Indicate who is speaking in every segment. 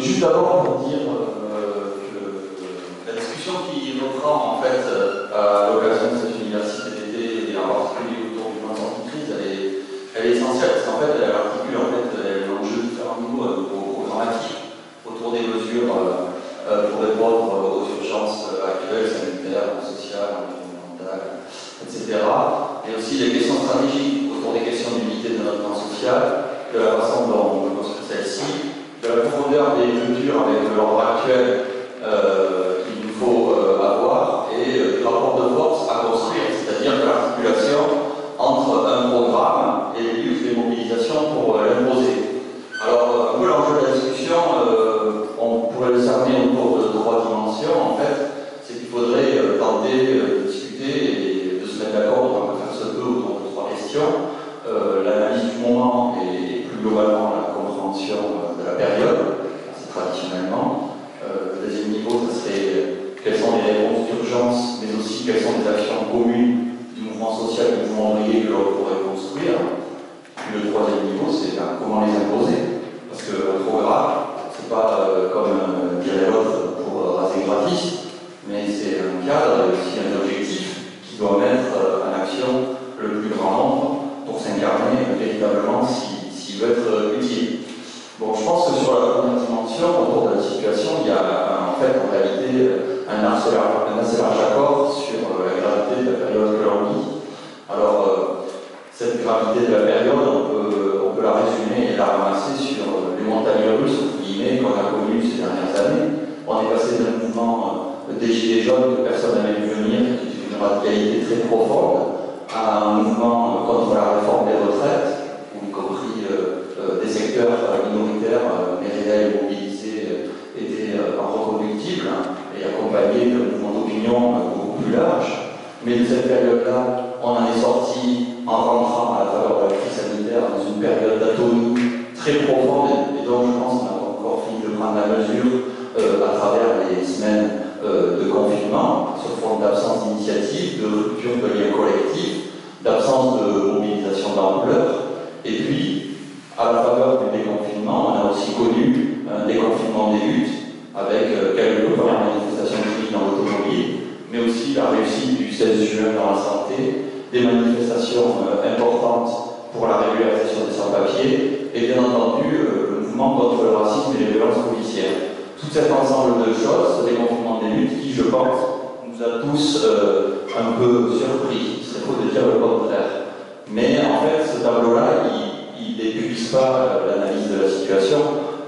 Speaker 1: juste d'abord pour dire euh, que la discussion qui reprend en fait à l'occasion de cette université d'été et en particulier autour du plan de sortie de crise, elle est, elle est essentielle parce qu'en fait elle articule en fait l'enjeu de différents niveaux programmatiques autour des mesures pour répondre aux urgences actuelles, sanitaires, sociales, environnementales, etc. Et aussi les questions du 16 juin dans la santé, des manifestations euh, importantes pour la régularisation des sans-papiers, et bien entendu euh, le mouvement contre le racisme et les violences policières. Tout cet ensemble de choses, ce déconfinement des luttes, qui, je pense, nous a tous un peu surpris, serait faux de dire le contraire. Mais en fait, ce tableau-là, il n'épuise pas l'analyse de la situation,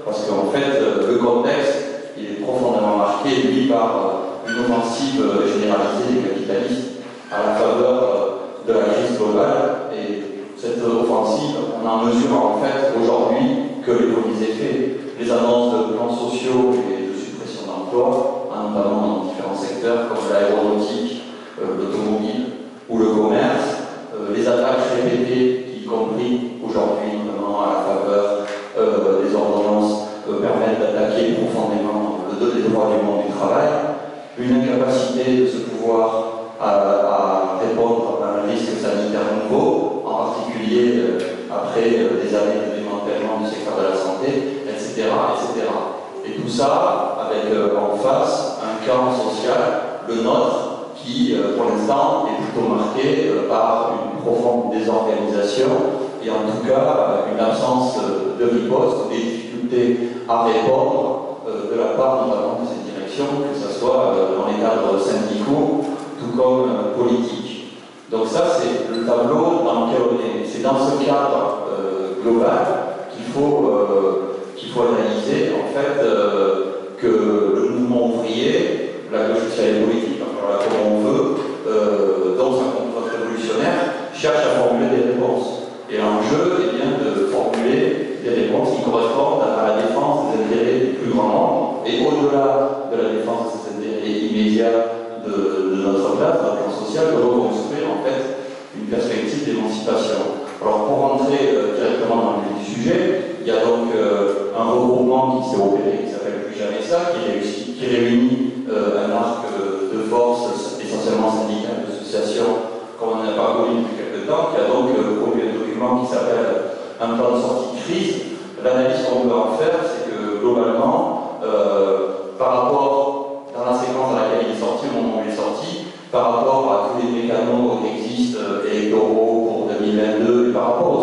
Speaker 1: parce qu'en fait, le contexte, il est profondément marqué, lui, par une offensive généralisée des capitalistes à la faveur de la crise globale. Et cette offensive, on en mesure en fait aujourd'hui que les premiers effets, les annonces de plans sociaux et de suppression d'emplois, notamment dans différents secteurs comme l'aéronautique, euh, l'automobile ou le commerce, euh, les attaques répétées compris aujourd'hui, notamment à la faveur euh, des ordonnances, euh, permettent d'attaquer profondément le, les droits du monde du travail, une incapacité de ce pouvoir à, répondre à un risque sanitaire nouveau, en particulier euh, après des années de démantèlement du secteur de la santé, etc. etc. Et tout ça avec en face un camp social, le nôtre, qui pour l'instant est plutôt marqué par une profonde désorganisation et en tout cas une absence de riposte, des difficultés à répondre euh, de la part notamment de cette direction, que ce soit euh, dans les cadres syndicaux tout comme euh, politiques. Donc ça c'est le tableau dans lequel on est. C'est dans ce cadre global qu'il faut, qu'il faut analyser en fait que le mouvement ouvrier, la gauche sociale et politique, enfin, on veut, dans un contre révolutionnaire, cherche à formuler des réponses. Et l'enjeu est bien de formuler des réponses qui correspondent à la défense des intérêts du plus grand nombre et au-delà de la défense des intérêts immédiats de, de notre place, d'un plan social, de reconstruire en fait une perspective d'émancipation. Alors pour rentrer euh, directement dans le sujet, il y a donc euh, un regroupement qui s'est opéré, qui s'appelle Plus jamais ça, qui, réunit euh, un arc de force essentiellement syndical, d'associations, comme on n'a pas connu depuis quelques temps, qui a donc produit un document qui s'appelle Un plan de sortie de crise. L'analyse qu'on peut en faire, c'est que globalement, par rapport dans la séquence moment où il est par rapport à tous les États membres qui existent euh, électoraux pour 2022, et par rapport aux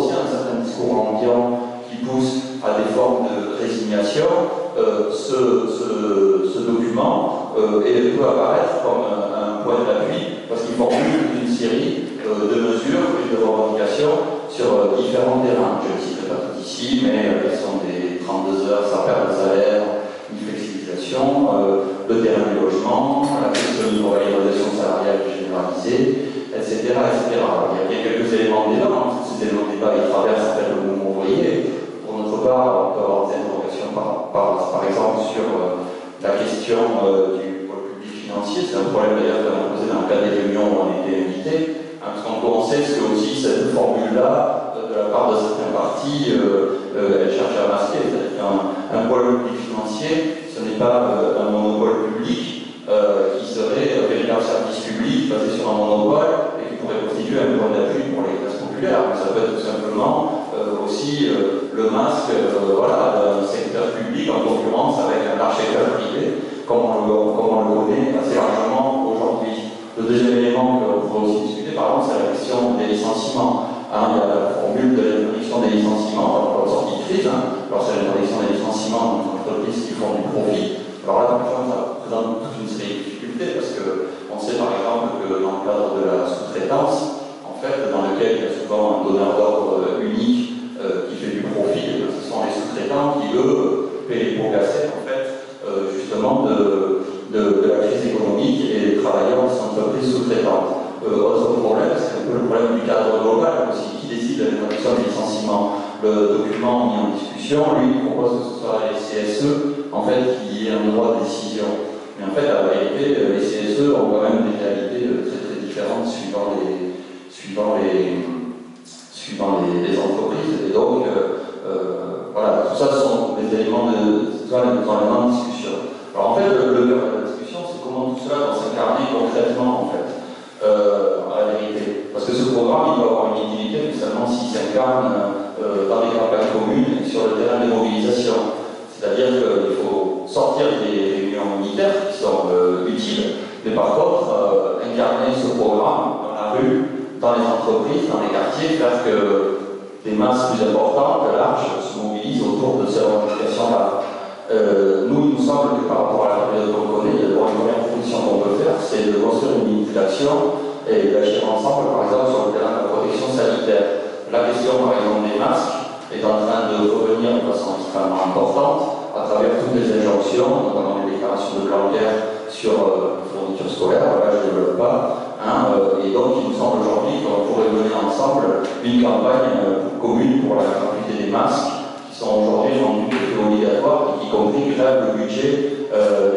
Speaker 1: et d'agir ensemble, par exemple, sur le terrain de la protection sanitaire. La question, par exemple, des masques, est en train de revenir de façon extrêmement importante à travers toutes les injonctions, notamment les déclarations de Blanquer sur euh, fourniture scolaire, là je ne développe pas. Hein, euh, et donc il nous semble aujourd'hui qu'on pourrait mener ensemble une campagne euh, commune pour la gratuité des masques qui sont aujourd'hui rendus obligatoires et qui compris le budget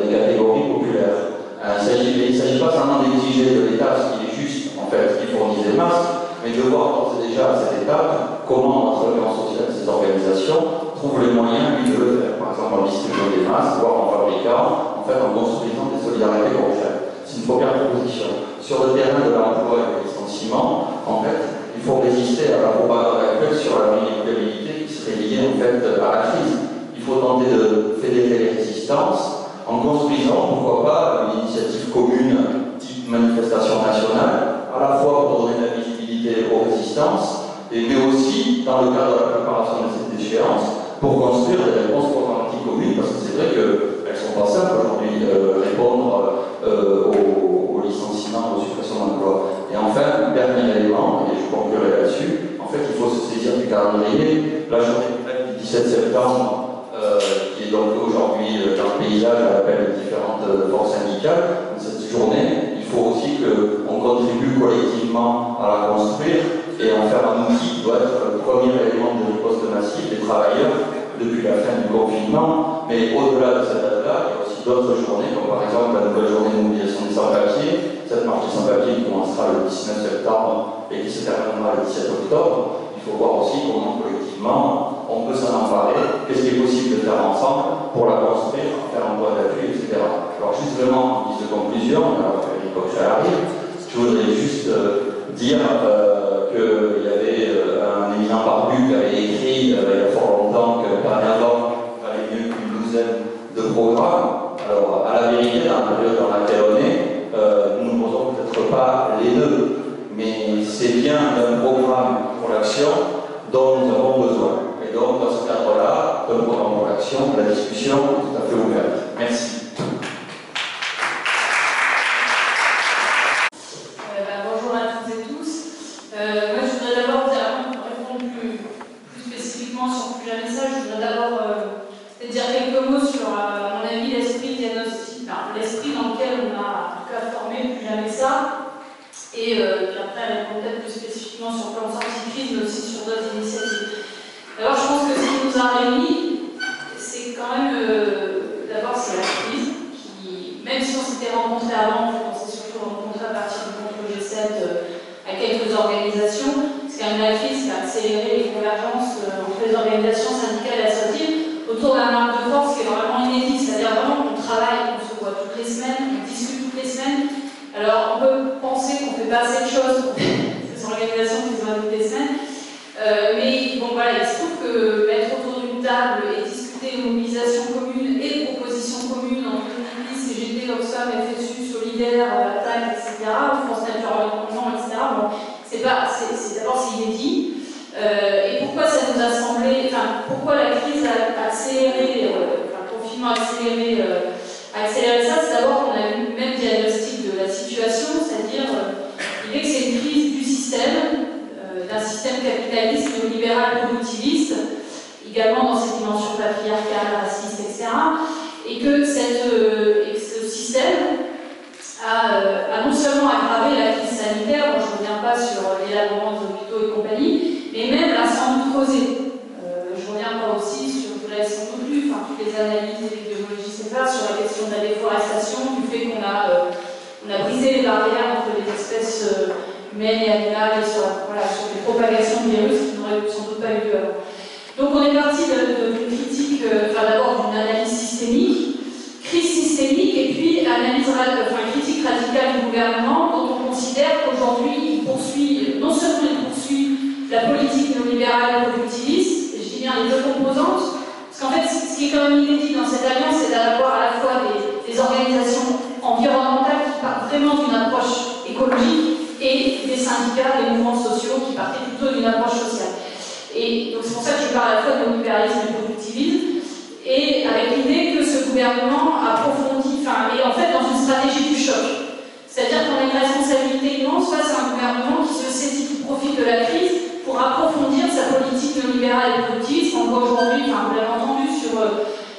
Speaker 1: des catégories populaires. il ne s'agit pas seulement d'exiger de l'État ce qui est juste, en fait, qui fournit des masques, mais de voir déjà à cette étape comment organisation sociale, ces organisations, trouvent les moyens, lui, de le faire. Par exemple, en distribuant des masques, voire en fabriquant, en fait, en construisant des solidarités concrètes. C'est une première proposition. Sur le terrain de l'emploi et du licenciement, en fait, il faut résister à la propagande actuelle sur la vulnérabilité qui serait liée, en fait, à la crise. Il faut tenter de fédérer les résistances en construisant, pourquoi pas, une initiative commune manifestation nationale, à la fois pour donner la visibilité aux résistances, et, mais aussi dans le cadre de la préparation de cette échéance, pour construire des réponses programmatiques communes, parce que c'est vrai qu'elles ne sont pas simples aujourd'hui, euh, répondre euh, aux, licenciements, aux suppressions d'emplois. Et enfin, dernier élément, et je conclurai là-dessus, en fait, il faut se saisir du calendrier. La journée du 17 septembre, euh, qui est donc aujourd'hui dans le paysage à l'appel de différentes forces syndicales, cette journée, il faut aussi qu'on contribue collectivement à la construire et en faire un outil qui doit être le premier élément de riposte massive des travailleurs depuis la fin du confinement. Mais au-delà de cette date-là, il y a aussi d'autres journées, comme par exemple la nouvelle journée de mobilisation des sans-papiers, cette marche des sans-papiers qui commencera le 19 septembre et qui se terminera le 17 octobre. Il faut voir aussi comment collectivement on peut s'en emparer, qu'est-ce qui est possible de faire ensemble pour la construire, faire un point d'appui, etc. Alors justement, en guise de conclusion, Je voudrais juste euh, dire euh, qu'il y avait euh, un éminent barbu qui avait écrit il y a fort longtemps que dernièrement, il fallait mieux qu'une douzaine de programmes. Alors, à la vérité, dans la période dans laquelle on est, nous ne posons peut-être pas les deux, mais c'est bien d'un programme pour l'action dont nous avons besoin. Et donc, dans ce cadre-là, d'un programme pour l'action, la discussion tout à fait ouverte. Merci.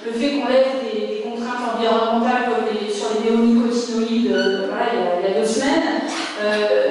Speaker 2: Effectivement souvent sortie de crise avec certaines propositions, enfin, catalogue de 34 mesures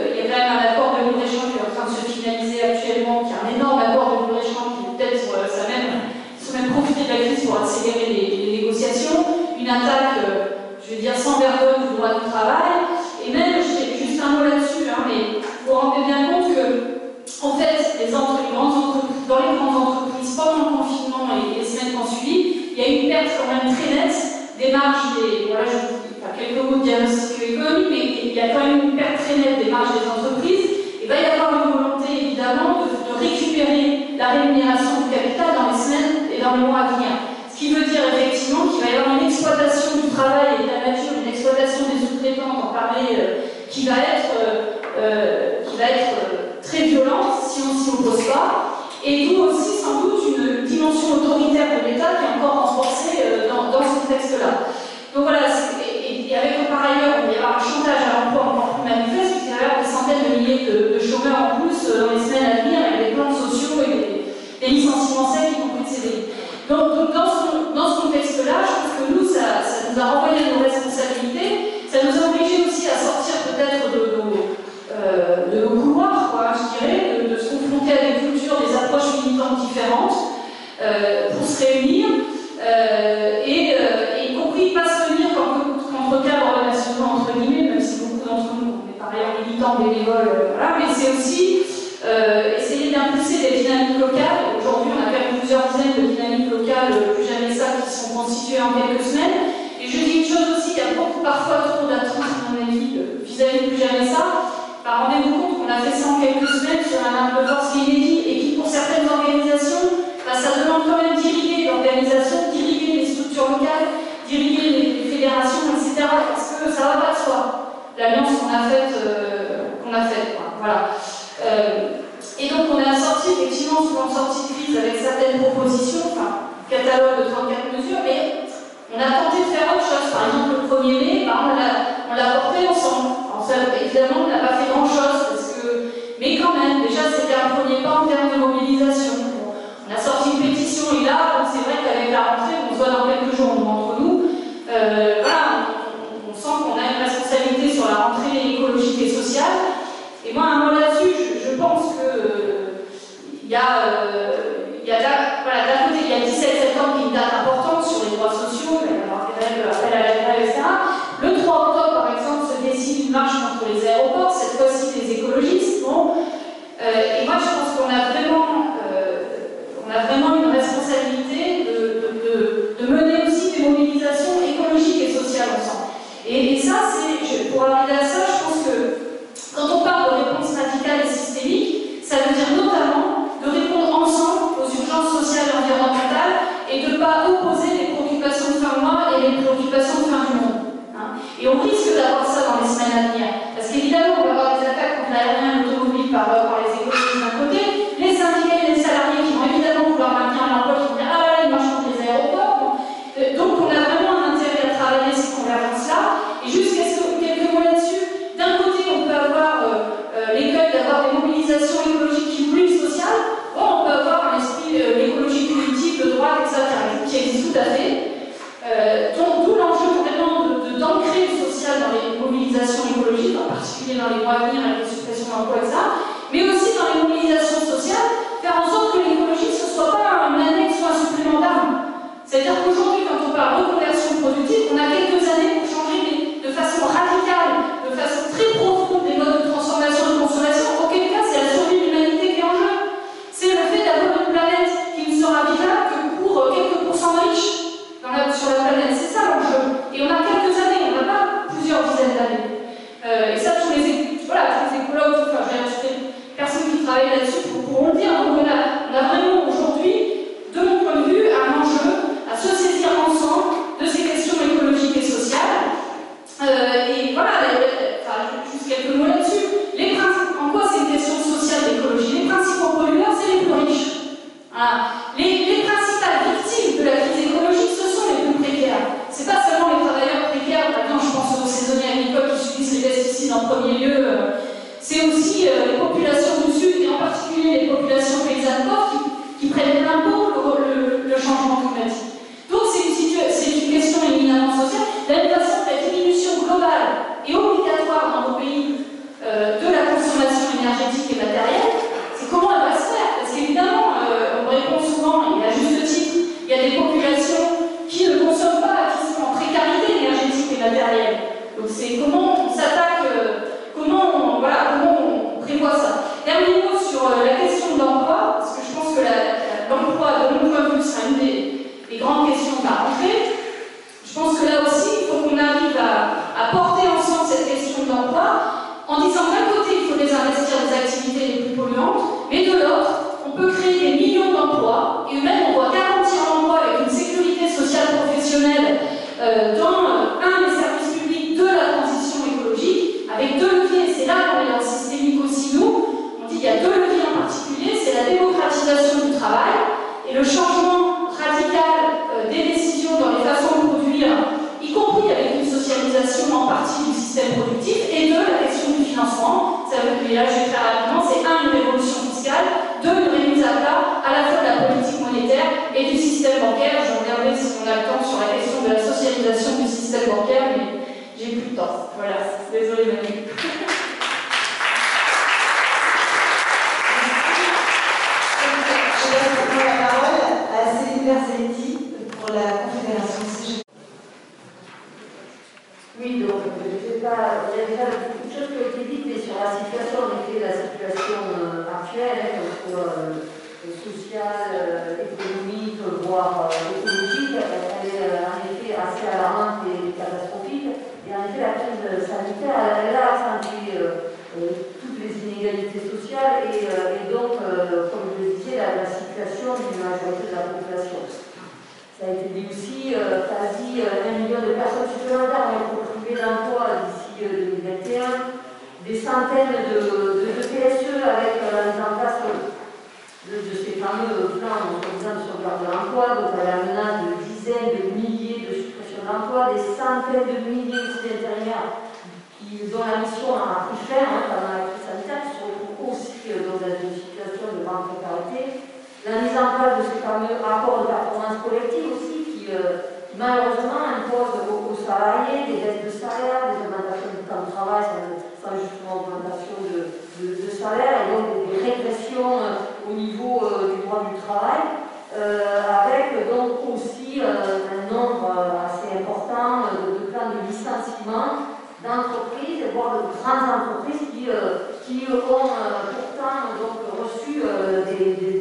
Speaker 2: grandes entreprises qui, euh, qui
Speaker 3: ont euh, pourtant donc, reçu euh,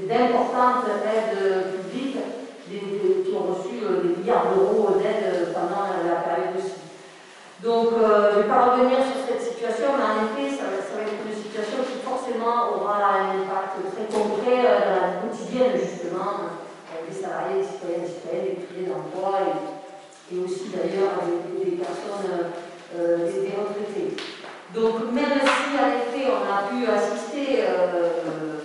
Speaker 3: d'importantes aides publiques, qui ont reçu des milliards d'euros d'aide pendant la période aussi. donc, je ne vais pas revenir sur cette situation, mais en effet, ça, va être une situation qui forcément aura un impact très concret dans la quotidienne, justement, euh, des salariés, des citoyens, des citoyennes, des privés d'emploi et, aussi d'ailleurs des, des, personnes, des retraités. Donc même si en effet on a pu assister euh,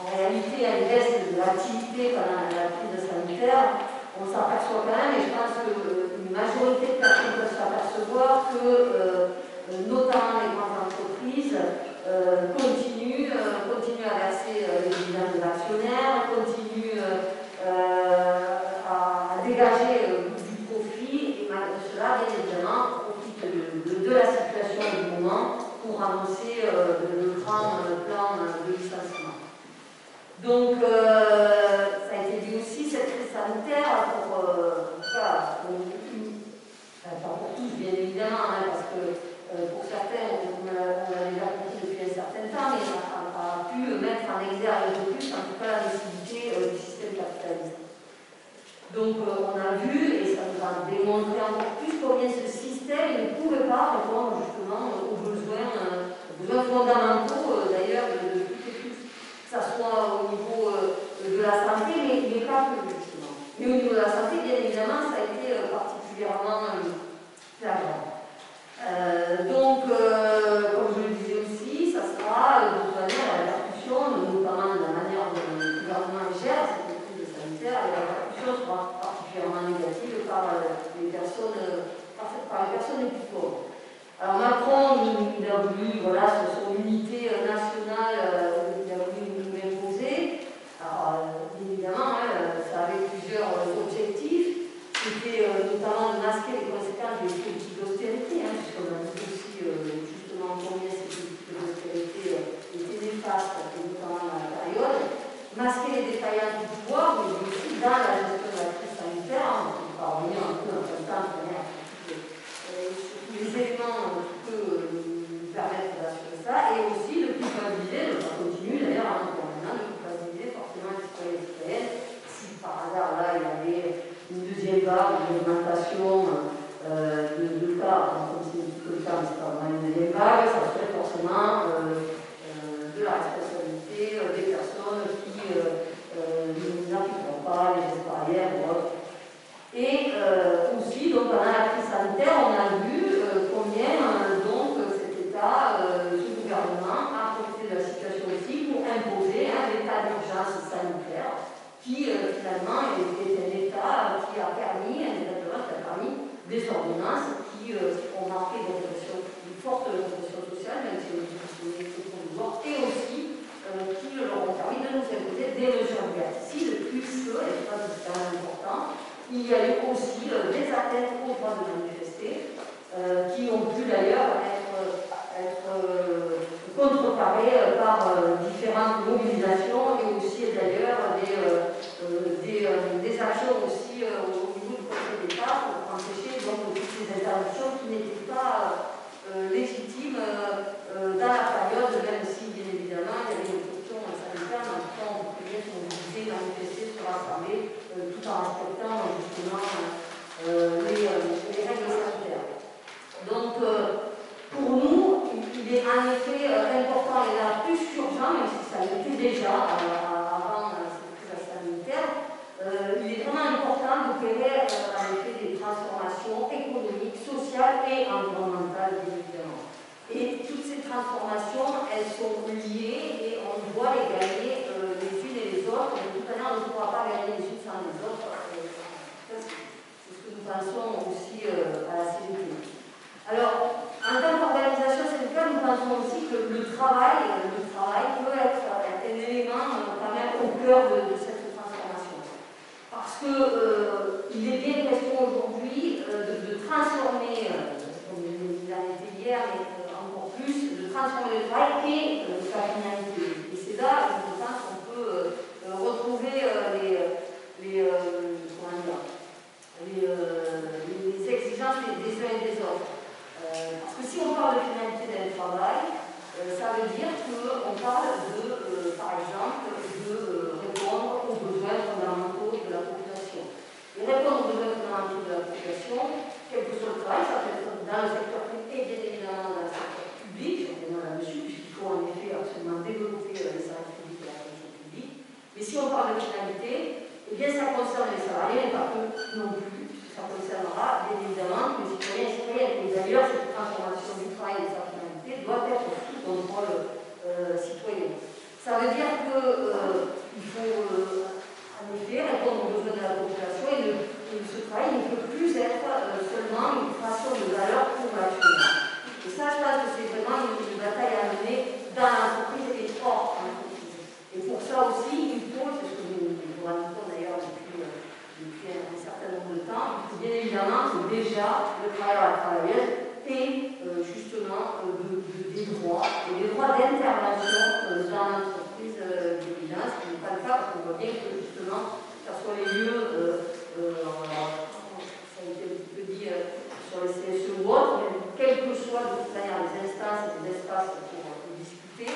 Speaker 3: en réalité à une baisse de l'activité pendant la crise sanitaire, on s'aperçoit quand même, et je pense qu'une majorité de personnes peuvent s'apercevoir que euh, notamment les grandes entreprises euh, continuent, continuent à verser les pour annoncer le grand plan de licenciement. Donc, ça a été dit aussi, cette crise sanitaire, pour, cas, pas pour tous, bien évidemment, hein, parce que pour certains, on, l'a déjà compris depuis un certain temps, mais on a, pu mettre en exergue de plus, en tout cas, la nécessité du système capitaliste. Donc euh, on a vu, et ça nous a démontré encore plus combien ce système ne pouvait pas répondre justement aux besoins, euh, besoins fondamentaux euh, d'ailleurs de, tous, que ce soit au niveau de la santé, mais, pas que justement. Mais au niveau de la santé, bien évidemment, ça a été particulièrement flagrant. donc, comme je le disais aussi, ça sera de toute manière la répercussion, notamment de la manière dont le gouvernement gère cette crise sanitaire, et sera particulièrement négative par les personnes, par, les personnes les plus pauvres. Alors Macron, il, a voulu, voilà, son unité nationale, il a voulu nous imposer. Alors, euh, évidemment, hein, ça avait plusieurs objectifs. C'était euh, notamment de masquer les conséquences des politiques d'austérité, hein, puisqu'on a vu aussi euh, justement combien ces politiques d'austérité étaient néfastes, notamment dans la période. Masquer les défaillances du pouvoir, mais aussi dans la gestion on va revenir un peu en temps peuvent nous permettre d'assurer ça, et aussi de culpabiliser, on continue d'ailleurs en permanent, de culpabiliser forcément les citoyens et citoyennes, si par hasard là il y avait une deuxième vague, une augmentation euh, de, de cas, comme c'est un le cas, mais c'est pas vraiment une deuxième vague, ça serait forcément euh, euh, de la responsabilité des personnes qui n'appliqueront pas les gestes barrières ou autres et euh, aussi, donc, pendant la crise sanitaire, on a vu euh, combien euh, donc, cet État, ce gouvernement, a profité de la situation aussi pour imposer un état d'urgence sanitaire qui, finalement, est, un État qui a permis, un état d'urgence qui a permis des ordonnances qui ont marqué une, forte répression sociale, même si on est provisoire, et aussi qui leur ont permis de nous imposer des mesures de plus que, et que c'est important, il y a eu aussi euh, des atteintes au droit de manifester, euh, qui ont pu d'ailleurs être, être euh, contrecarrées par différentes mobilisations et aussi d'ailleurs des, des, actions aussi au niveau du Conseil d'État pour empêcher donc, qui n'étaient pas légitimes dans la période, même si bien évidemment il y avait une question sanitaire, mais en tout cas on pouvait se mobiliser, rassembler tout en respectant justement euh, les, euh, les, règles sanitaires. Donc, euh, pour nous, il est en effet important et là plus urgent, même si ça l'était déjà avant cette crise sanitaire, il est vraiment important d'opérer en effet des transformations économiques, sociales et environnementales, bien évidemment. Et toutes ces transformations, elles sont liées et on doit les gagner les unes et les autres. De toute manière, on ne pourra pas gagner les unes sans les autres. C'est aussi à la CGT. Alors, en tant qu'organisation syndicale, nous pensons aussi que le travail, le travail peut être un élément quand même au cœur de, cette transformation. Parce qu'il euh, est bien question aujourd'hui de, transformer, comme il a été hier, mais plus de transformer le travail et euh, sa finalité. Et c'est là, je pense, qu'on peut euh, retrouver euh, les, les, les, exigences des, uns et des autres. parce que si on parle de finalité d'un travail, ça veut dire qu'on parle de, par exemple, de répondre aux besoins fondamentaux de la population. Et répondre aux besoins fondamentaux de la population, quel que soit le travail, ça peut être dans le secteur privé et bien évidemment dans le secteur public, là-dessus, puisqu'il faut en effet absolument développer les services publics et la fonction publique. Mais si on parle de finalité, eh bien ça concerne les salariés, mais pas que non plus, puisque ça concernera bien évidemment les citoyens et citoyennes. Et d'ailleurs, cette transformation du travail et de sa finalité doit être sous contrôle euh, citoyen. Ça veut dire qu'il euh, faut euh, en effet répondre aux besoins de la population et, le, ce travail ne peut plus être euh, seulement une création de valeur pour l'actionnaire. Et ça, je pense que c'est vraiment une, bataille à mener dans l'entreprise et hors l'entreprise. Et pour ça aussi, il faut, c'est ce que nous nous rendons d'ailleurs depuis, euh, depuis un bien évidemment que déjà le travailleur et la travailleuse ait euh, justement euh, des droits, et des droits d'intervention euh, dans l'entreprise de vigilance, ce qui n'est pas le cas parce qu'on voit bien que justement, ce soit les lieux, ça a été un petit peu dit sur les CSE ou autres, quelles que soient de toute manière les instances et les espaces pour discuter,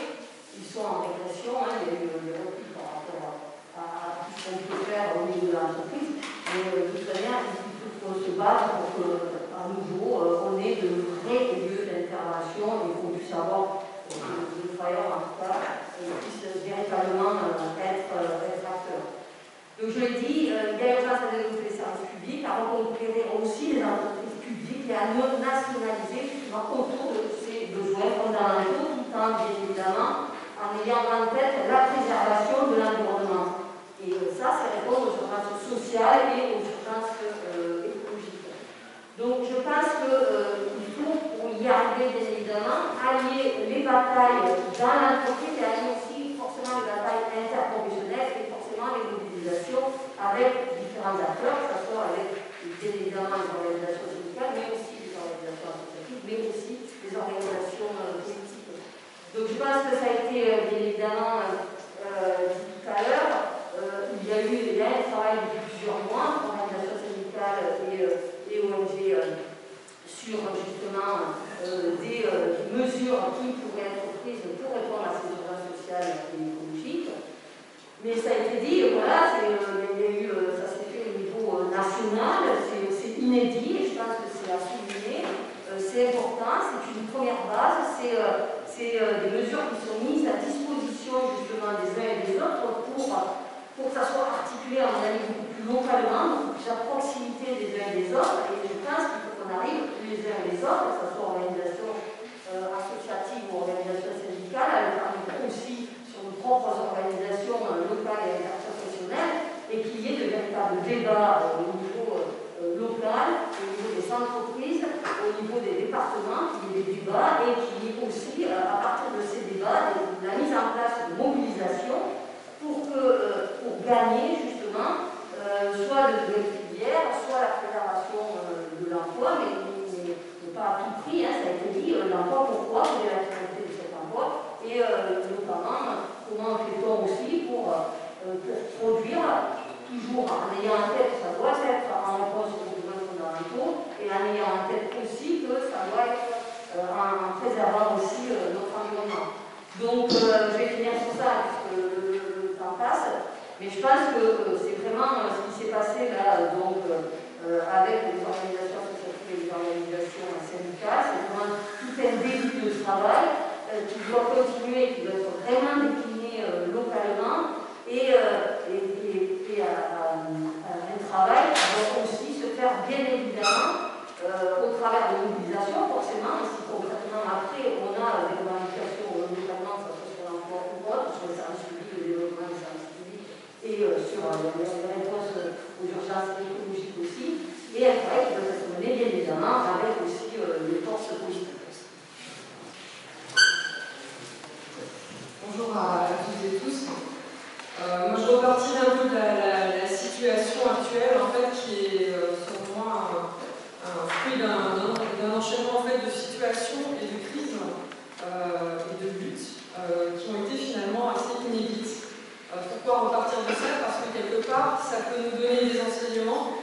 Speaker 3: ils sont en régression, hein, il y a eu des repris par rapport à, tout ce qu'on peut faire au niveau de l'entreprise, mais de toute manière, il faut se battre pour que, nouveau, on ait de vrais lieux d'intervention et qu'on puisse avoir, que le travailleur en tout cas, puisse véritablement être, être acteur. Donc je l'ai dit, il y a urgence à développer les services publics, à reconquérir aussi les entreprises publiques et à nationaliser justement autour de ces besoins fondamentaux, tout en bien évidemment en ayant en tête la préservation de l'environnement. Et ça, c'est répondre aux urgences sociales et aux euh. Donc je pense qu'il euh, faut, pour y arriver bien évidemment, allier les batailles dans l'entreprise et allier aussi forcément les batailles interprofessionnelles et forcément les mobilisations avec différents acteurs, que ce soit avec bien évidemment les organisations syndicales, mais aussi les organisations associatives, mais aussi les organisations euh, politiques. Donc je pense que ça a été euh, bien évidemment dit tout à l'heure. il y a eu un travail depuis plusieurs mois, organisations syndicales et, et ONG, sur justement des, mesures qui pourraient être prises pour répondre à ces urgences sociales et écologiques. Mais ça a été dit, voilà, ça s'est fait au niveau national, c'est inédit je pense que c'est à souligner. c'est important, c'est une première base, c'est euh, des mesures qui sont mises à disposition justement des uns et des autres pour, pour que ça soit articulé à mon avis beaucoup plus localement, beaucoup plus à proximité des uns et des autres. Et je pense qu'il faut qu'on arrive les uns et les autres, que ce soit organisation euh, associative ou organisation syndicale, à le aussi sur nos propres organisations euh, locales et interprofessionnelles, et y ait de véritables débats au niveau local, au niveau des entreprises, au niveau des départements, qu'il y ait des débats et qu'il y aussi, euh, à partir de ces débats, la mise en place de mobilisation pour, que, euh, pour gagner justement euh, soit de nouvelles filières, soit la préservation de l'emploi, mais, pas à tout prix, hein, ça a été dit, l'emploi pourquoi, quelle est la finalité de cet emploi, et notamment comment fait-on aussi pour, pour produire en ayant en tête que ça doit être en réponse aux besoins fondamentaux et en ayant en tête aussi que ça doit être euh, en préservant aussi euh, notre environnement. Donc euh, je vais finir sur ça puisque le, temps passe, mais je pense que c'est vraiment ce qui s'est passé là donc, avec les organisations associatives et les organisations syndicales, c'est vraiment tout un début de travail qui doit continuer, qui doit être vraiment décliné localement et, et un travail qui doit aussi se faire bien évidemment euh, au travers de mobilisation, forcément, si concrètement après on a des revendications, notamment ça soit sur l'emploi ou autre, sur les services publics, le développement des services publics et euh, sur euh, les réponses aux urgences écologiques aussi, et un travail qui doit être mené bien évidemment avec aussi les forces politiques.
Speaker 4: Bonjour à toutes et tous. Euh, moi, je repartirai un peu de la, situation actuelle, en fait, qui est, euh, selon moi, un, fruit d'un enchaînement en fait, de situations et de crises euh, et de luttes qui ont été finalement assez inédites. pourquoi repartir de ça? Parce que quelque part, ça peut nous donner des enseignements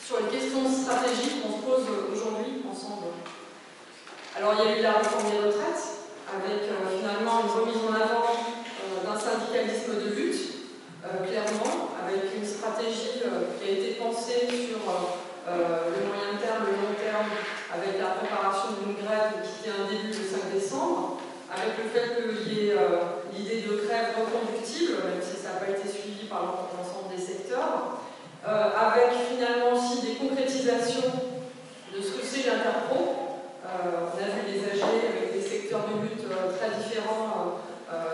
Speaker 4: sur les questions stratégiques qu'on se pose aujourd'hui ensemble. Alors, il y a eu la réforme des retraites, avec finalement une remise en avant syndicalisme de lutte, euh, clairement, avec une stratégie euh, qui a été pensée sur euh, le moyen terme, le long terme, avec la préparation d'une grève qui un début le 5 décembre, avec le fait qu'il y ait l'idée de grève reconductible, même si ça n'a pas été suivi par l'ensemble des secteurs, avec finalement aussi des concrétisations de ce que c'est l'interpro. on a vu les AG avec des secteurs de lutte très différents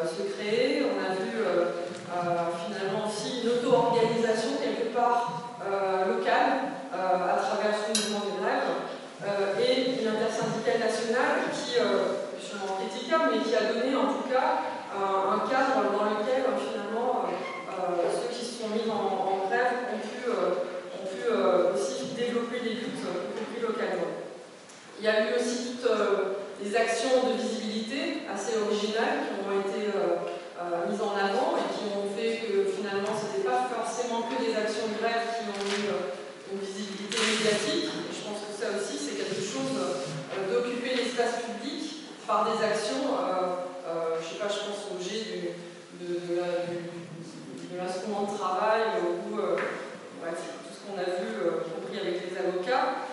Speaker 4: se créer, on a vu euh, finalement aussi une auto-organisation quelque part euh, locale euh, à travers ce mouvement de grève et une intersyndicale nationale qui, sûrement critiquable, mais qui a donné en tout cas Il y a eu aussi toutes des actions de visibilité assez qui ont été mises en avant et qui ont fait que finalement ce n'était pas forcément que des actions de qui ont eu une visibilité médiatique. Je pense que ça aussi c'est quelque chose d'occuper l'espace public par des actions, je ne sais pas, je pense au G de, de l'instrument de travail ou bref, tout ce qu'on a vu, y compris avec les avocats.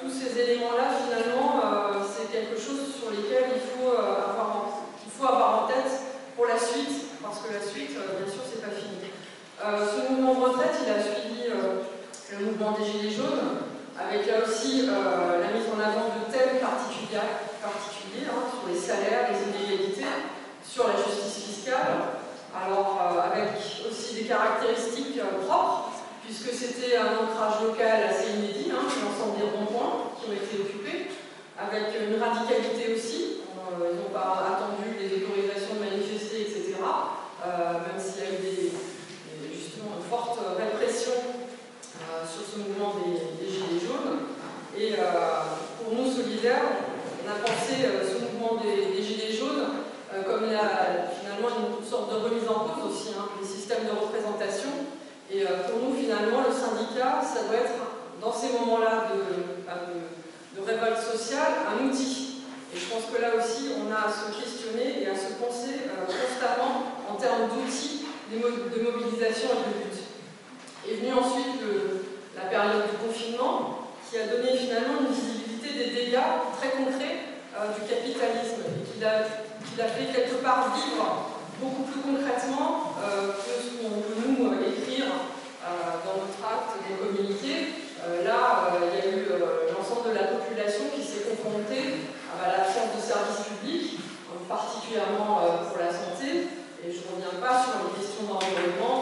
Speaker 4: tous ces éléments-là, finalement, c'est quelque chose sur lesquels il faut, avoir en, il faut avoir en tête pour la suite, parce que la suite, bien sûr, c'est pas fini. ce mouvement de retraite, il a suivi le mouvement des Gilets jaunes, avec là aussi la mise en avant de thèmes particuliers, particuliers hein, sur les salaires, les inégalités, sur la justice fiscale, alors avec aussi des caractéristiques propres, puisque c'était un ancrage local assez inédit, hein, l'ensemble des ronds-points qui ont été occupés, avec une radicalité aussi. Euh, ils n'ont pas attendu les autorisations de manifester, etc., euh, même s'il y a eu des, justement une forte répression euh, sur ce mouvement des, Gilets jaunes. Et pour nous, solidaires, on a pensé ce mouvement des, Gilets jaunes comme finalement une sorte de remise en cause aussi hein, des systèmes de représentation et euh, pour nous, finalement, le syndicat, ça doit être, dans ces moments-là bah, de, révolte sociale, un outil. Et je pense que là aussi, on a à se questionner et à se penser euh, constamment en termes d'outils de mobilisation et de lutte. Est venue ensuite la période du confinement, qui a donné finalement une visibilité des dégâts très concrets euh, du capitalisme et qui l'a fait quelque part vivre beaucoup plus concrètement euh, que ce qu'on peut nous euh, euh, dans notre acte de communiqué. là, il y a eu l'ensemble de la population qui s'est confrontée à l'absence de services publics, particulièrement pour la santé. Et je ne reviens pas sur les questions d'environnement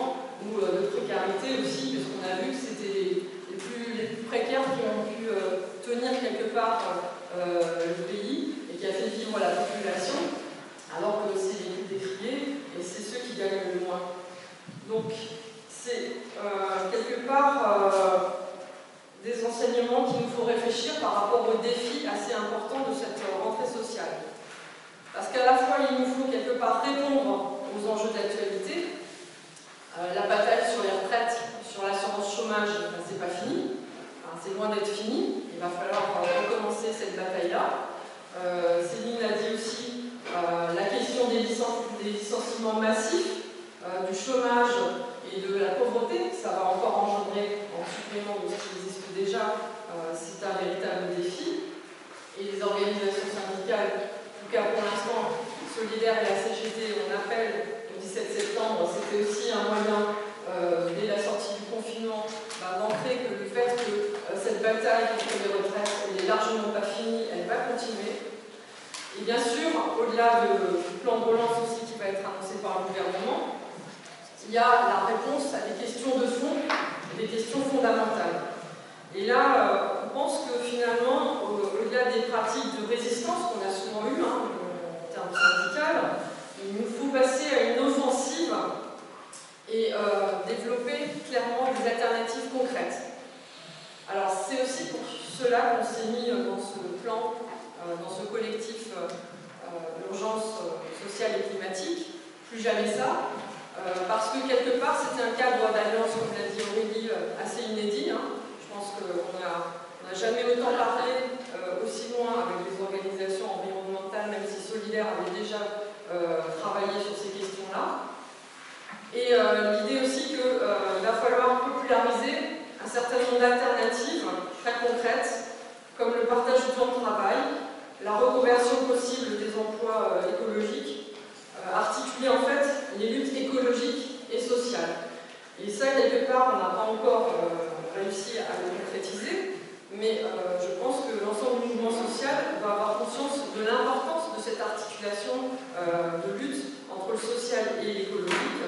Speaker 4: social et écologique.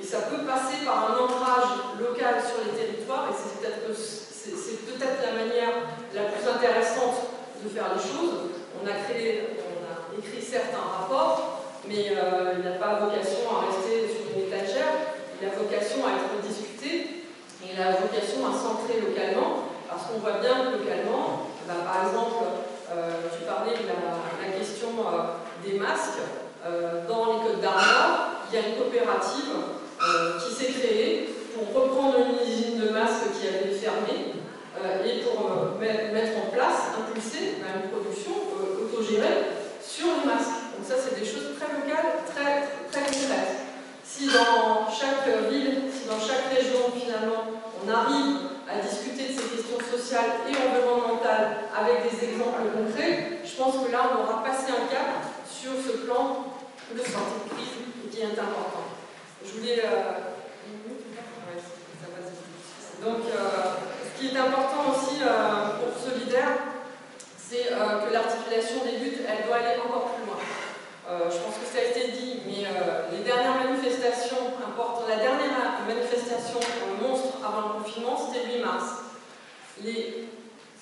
Speaker 4: Et ça peut passer par un ancrage local sur les territoires, et c'est peut-être la manière la plus intéressante de faire les choses. On a, créé, on a écrit certains rapports, mais euh, il n'a pas vocation à rester sur une étagère, il a vocation à être discuté, et il a vocation à s'ancrer localement, parce qu'on voit bien que localement, bah, par exemple, euh, tu parlais de la, question euh, des masques, dans les Côtes d'Armor, il y a une coopérative qui s'est créée pour reprendre une usine de masques qui avait fermé et pour mettre en place, impulser une production autogérée sur les masques. Donc ça, c'est des choses très locales, très, très concrètes. Si dans chaque ville, si dans chaque région, finalement, on arrive à discuter de ces questions sociales et environnementales avec des exemples concrets, je pense que là, on aura passé un cap sur ce plan de crise qui est important. Je voulais... Euh, donc, euh, ce qui est important aussi euh, pour Solidaire, c'est que l'articulation des luttes, elle doit aller encore plus loin. je pense que ça a été dit, mais les dernières manifestations importantes, la dernière manifestation monstre avant le confinement, c'était le 8 mars. Les,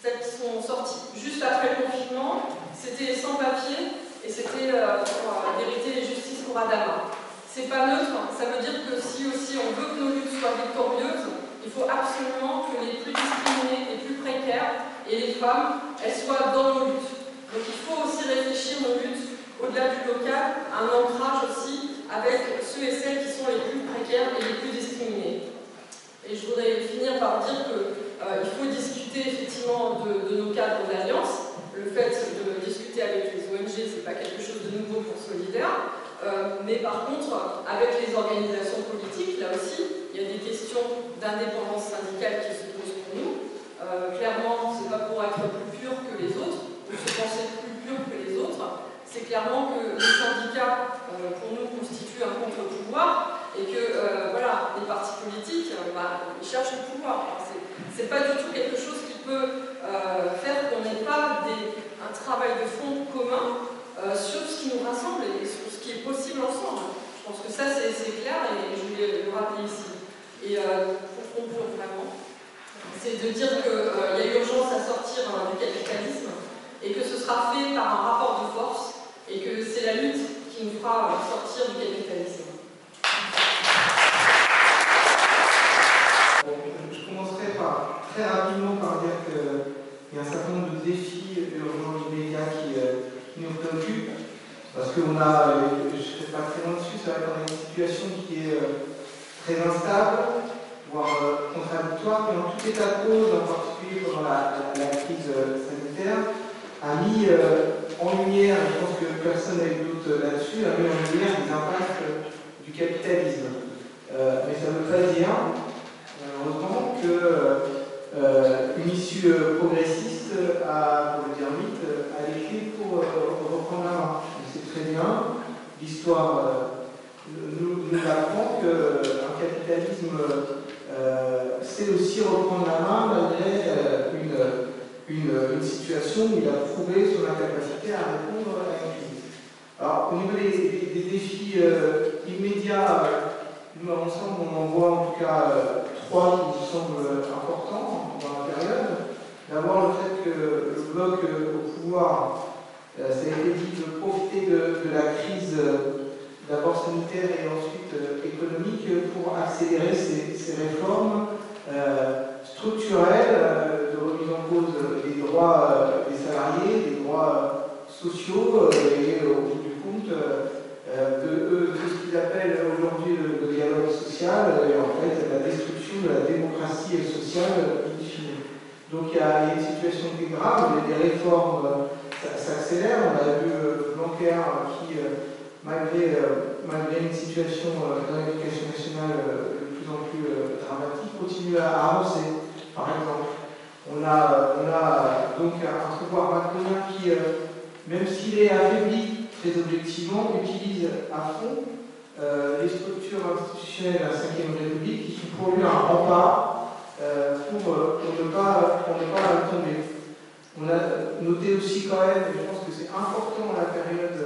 Speaker 4: celles qui sont sorties juste après le confinement, c'était sans papier et c'était pour vérité et justice pour Adama. C'est pas neutre, ça veut dire que si aussi on veut que nos luttes soient victorieuses, il faut absolument que les plus discriminés, les plus précaires et les femmes, elles soient dans nos luttes. Donc il faut aussi réfléchir nos luttes au-delà du local, un ancrage aussi avec ceux et celles qui sont les plus précaires et les plus discriminés. Et je voudrais finir par dire qu'il euh, faut discuter effectivement de, nos cadres d'alliance. Le fait de avec les ONG, ce n'est pas quelque chose de nouveau pour Solidaire. Euh, mais par contre, avec les organisations politiques, là aussi, il y a des questions d'indépendance syndicale qui se posent pour nous. Euh, clairement, ce n'est pas pour être plus pur que les autres, ou se penser plus pur que les autres. C'est clairement que les syndicats, euh, pour nous, constituent un contre-pouvoir et que voilà, les partis politiques, bah, ils cherchent le pouvoir. Ce n'est pas du tout quelque chose qui peut faire qu'on n'ait pas des, un travail de fond commun sur ce qui nous rassemble et sur ce qui est possible ensemble. Je pense que ça, c'est clair et je voulais le rappeler ici. Et euh, pour conclure vraiment, c'est de dire qu'il euh, y a urgence à sortir euh, du capitalisme et que ce sera fait par un rapport de force et que c'est la lutte qui nous fera sortir du capitalisme.
Speaker 5: Je commencerai par, très rapidement par dire qu'il y a un certain nombre de défis urgents qui nous préoccupent. Parce qu'on a, je ne serai pas très loin dessus, ça va être une situation qui est très instable, voire euh, contradictoire, mais en tout état de cause, en particulier pendant la, crise euh, sanitaire, a mis euh, en lumière, je pense que personne n'a eu doute là-dessus, a mis en lumière les impacts du capitalisme. mais ça veut pas dire, malheureusement, qu'une issue progressiste a, pour le dire vite, a les pour reprendre la main. C'est très bien. L'histoire nous, nous apprend qu'un capitalisme euh, sait aussi reprendre la main malgré euh, une, situation où il a prouvé son incapacité à répondre à une crise. Alors, au niveau des, des, défis euh, immédiats, nous, ensemble, on en voit en tout cas trois qui nous semblent importants dans la période. D'abord, le fait que le bloc au pouvoir, ça a été dit, de profiter de, la crise d'abord sanitaire et ensuite euh, économique, pour accélérer ces, réformes euh, structurelles euh, de remise en cause des droits des salariés, des droits sociaux et au bout du compte de, ce qu'ils appellent aujourd'hui le, dialogue social et en fait la destruction de la démocratie sociale Donc il y, a, une situation qui est grave, les réformes s'accélèrent. On a vu Blanquer qui malgré, euh, malgré une situation euh, dans l'éducation nationale euh, de plus en plus dramatique, continue à avancer. Par exemple, on a, on a donc un pouvoir macronien qui, même s'il est affaibli très objectivement, utilise à fond les structures institutionnelles de la Ve République qui sont pour lui un rempart pour, pour, ne pas, pour ne pas tomber. On a noté aussi quand même, et je pense que c'est important à la période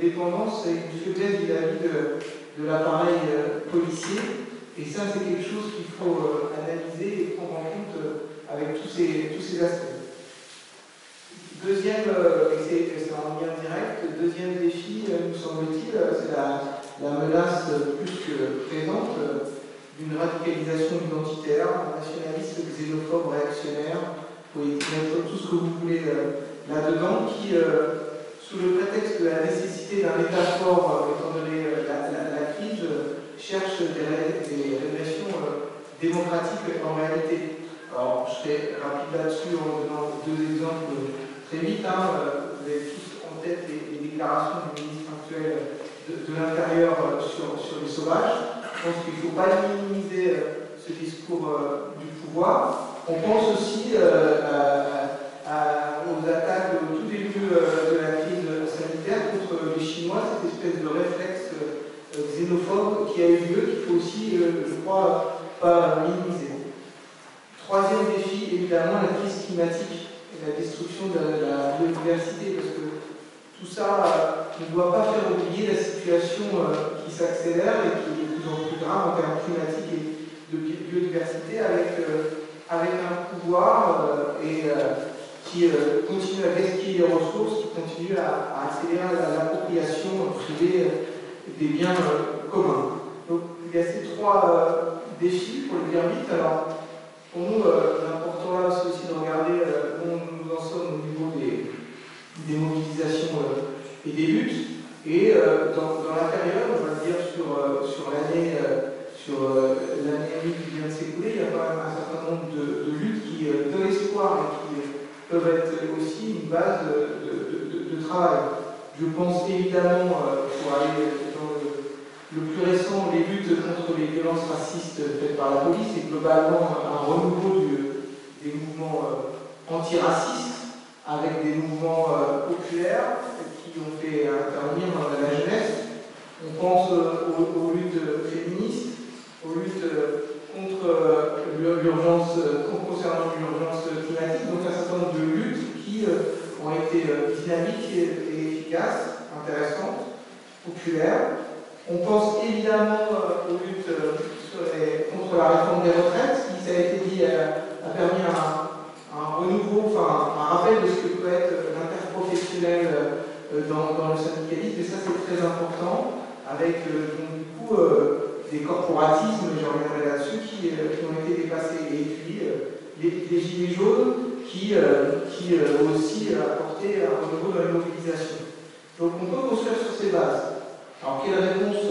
Speaker 5: dépendance et une faiblesse vis-à-vis de, de l'appareil euh, policier. Et ça, c'est quelque chose qu'il faut euh, analyser et prendre en compte euh, avec tous ces, tous ces aspects. Deuxième, et c'est en lien direct, deuxième défi, nous semble-t-il, c'est la, la, menace plus que présente d'une radicalisation identitaire, nationaliste, xénophobe, réactionnaire, vous pouvez mettre tout ce que vous voulez là-dedans, qui sous le prétexte de la nécessité d'un État fort, étant donné la, crise, cherche des, régressions démocratiques en réalité. Alors, je serai rapide là-dessus en donnant deux exemples très vite. Hein. Vous avez tous en tête les, déclarations du ministre actuel de, l'Intérieur sur les sauvages. Je pense qu'il ne faut pas minimiser ce discours du pouvoir. On pense aussi euh, aux attaques au tout début euh, de la crise sanitaire contre les Chinois, cette espèce de réflexe euh, xénophobe qui a eu lieu, qu'il faut aussi, je crois, pas minimiser. Troisième défi, évidemment, la crise climatique et la destruction de la biodiversité, parce que tout ça ne doit pas faire oublier la situation qui s'accélère et qui en plus grave en termes climatiques et de biodiversité avec avec un pouvoir euh, et euh, qui euh, continue à gaspiller les ressources, qui continue à, accélérer l'appropriation privée des biens communs. Donc il y a ces trois défis, pour le dire vite. Alors, pour nous, l'important là, c'est aussi de regarder où nous en sommes au niveau des, des mobilisations et des luttes. Et dans, dans, la période, on va dire sur, l'année sur l'année qui vient de s'écouler, il y a quand même un certain nombre de, luttes qui euh, donnent espoir et qui euh, peuvent être aussi une base de, travail. Je pense évidemment, euh, pour aller dans le, plus récent, les luttes contre les violences racistes faites par la police et globalement un renouveau des mouvements antiracistes avec des mouvements populaires qui ont fait intervenir la jeunesse. On pense aux luttes féministes aux luttes contre euh, l'urgence, euh, concernant l'urgence climatique, donc un certain nombre de luttes qui euh, ont été dynamiques et efficaces, intéressantes, populaires. On pense évidemment aux luttes contre la réforme des retraites, qui, ça a été dit, a, permis un, renouveau, enfin un rappel de ce que peut être l'interprofessionnel dans, dans, le syndicalisme, et ça c'est très important, avec donc, du coup des corporatismes, j'en reviendrai là-dessus, qui, euh, ont été dépassés. Et puis euh, les, gilets jaunes qui, euh, qui ont aussi apporté un renouveau dans les mobilisations. Donc on peut construire sur ces bases. Alors quelle réponse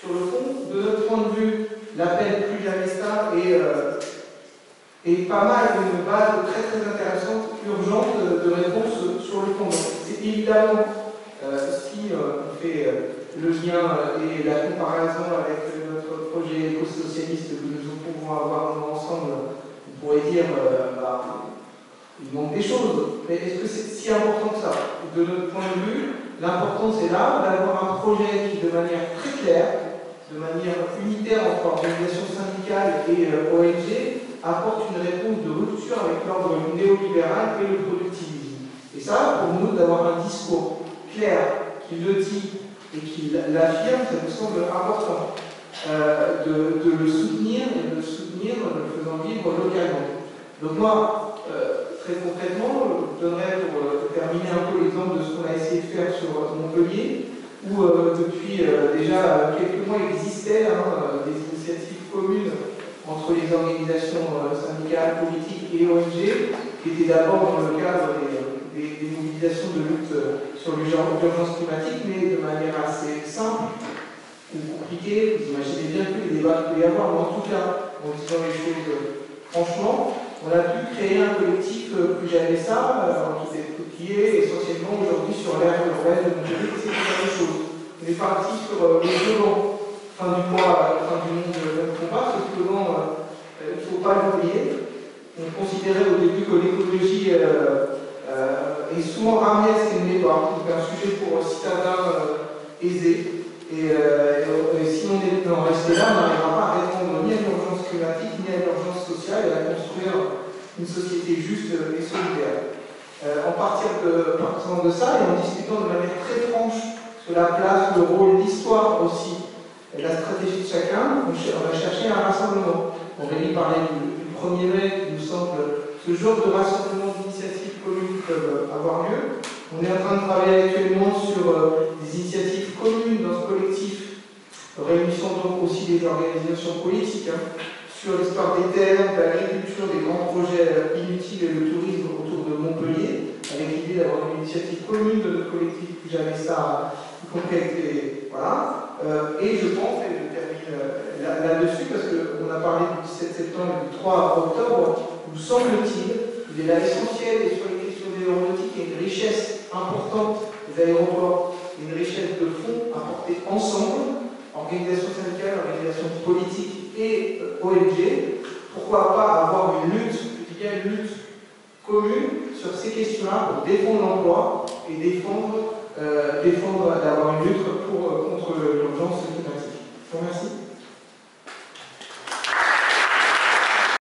Speaker 5: sur le fond? De notre point de vue, l'appel plus jamais est, est pas mal une base très très intéressante, urgente de, réponse sur le fond. C'est évidemment si on fait le lien et la comparaison avec notre projet éco-socialiste que nous pouvons avoir ensemble, on pourrait dire euh, bah, il manque des choses. Mais est-ce que c'est si important que ça? De notre point de vue, l'important c'est là d'avoir un projet qui, de manière très claire, de manière unitaire entre organisations syndicales et euh, ONG, apporte une réponse de rupture avec l'ordre néolibéral et le productivisme. Et ça, pour nous, d'avoir un discours clair qui le dit et qui l'affirme, ça nous semble important euh, de, le soutenir et de le soutenir en le faisant vivre localement. Donc moi, euh, très concrètement, je donnerais pour euh, terminer un peu l'exemple de ce qu'on a essayé de faire sur Montpellier, où depuis déjà quelques mois existaient hein, des initiatives communes entre les organisations syndicales, politiques et ONG, qui étaient d'abord dans le cadre des, mobilisations de lutte sur l'urgence climatique, mais de manière assez simple ou compliquée. Vous imaginez bien que les débats qu'il y avoir, mais en tout cas, en disant les choses euh, franchement, on a pu créer un collectif euh, plus jamais ça, euh, qui, est essentiellement aujourd'hui sur l'air urbaine de Montpellier, c'est la même chose. On est parti sur le fin du mois, fin du monde, même combat, ce slogan, il ne faut pas l'oublier. On considérait au début que l'écologie euh, et souvent ramené à ces débats, donc un sujet pour citadins euh, aisés. Euh, et, si on est en resté là, on n'arrivera pas à répondre ni à l'urgence climatique, ni à l'urgence sociale, et à construire une société juste et solidaire. en partir partant de ça, et en discutant de manière très franche sur la place, le rôle, l'histoire aussi, et la stratégie de chacun, on, va chercher un rassemblement. Aurélie parlait du, du 1er mai, qui nous semble ce genre de rassemblement d'initiatives communes peuvent avoir lieu. On est en train de travailler actuellement sur euh, des initiatives communes dans ce collectif, réunissant donc aussi des organisations politiques, hein, sur l'histoire des terres, de l'agriculture, des grands projets euh, inutiles et le tourisme autour de Montpellier, avec l'idée d'avoir une initiative commune de notre collectif si jamais ça, y compris voilà. Euh, et je pense, et je termine euh, là-dessus, parce qu'on a parlé du 17 septembre et du 3 octobre, nous semble-t-il, il est là essentiel, et sur les questions aéronautiques, il y a une richesse importante des aéroports, une richesse de fonds apportés ensemble, organisation syndicale, organisation politique et euh, ONG. Pourquoi pas avoir une lutte, une lutte commune sur ces questions-là pour défendre l'emploi et défendre, euh, défendre d'avoir une lutte pour, euh, contre l'urgence climatique. Je vous remercie.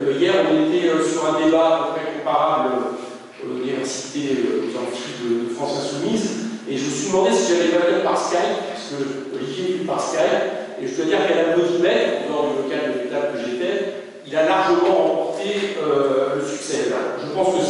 Speaker 6: Euh, hier, on était sur un débat très comparable à l'université aux de France Insoumise, et je me suis demandé si j'allais pas venir par Skype, puisque Olivier est par Skype, et je dois dire qu'à la Bodimètre, dans le local de l'étape que j'étais, il a largement remporté le succès. Je pense que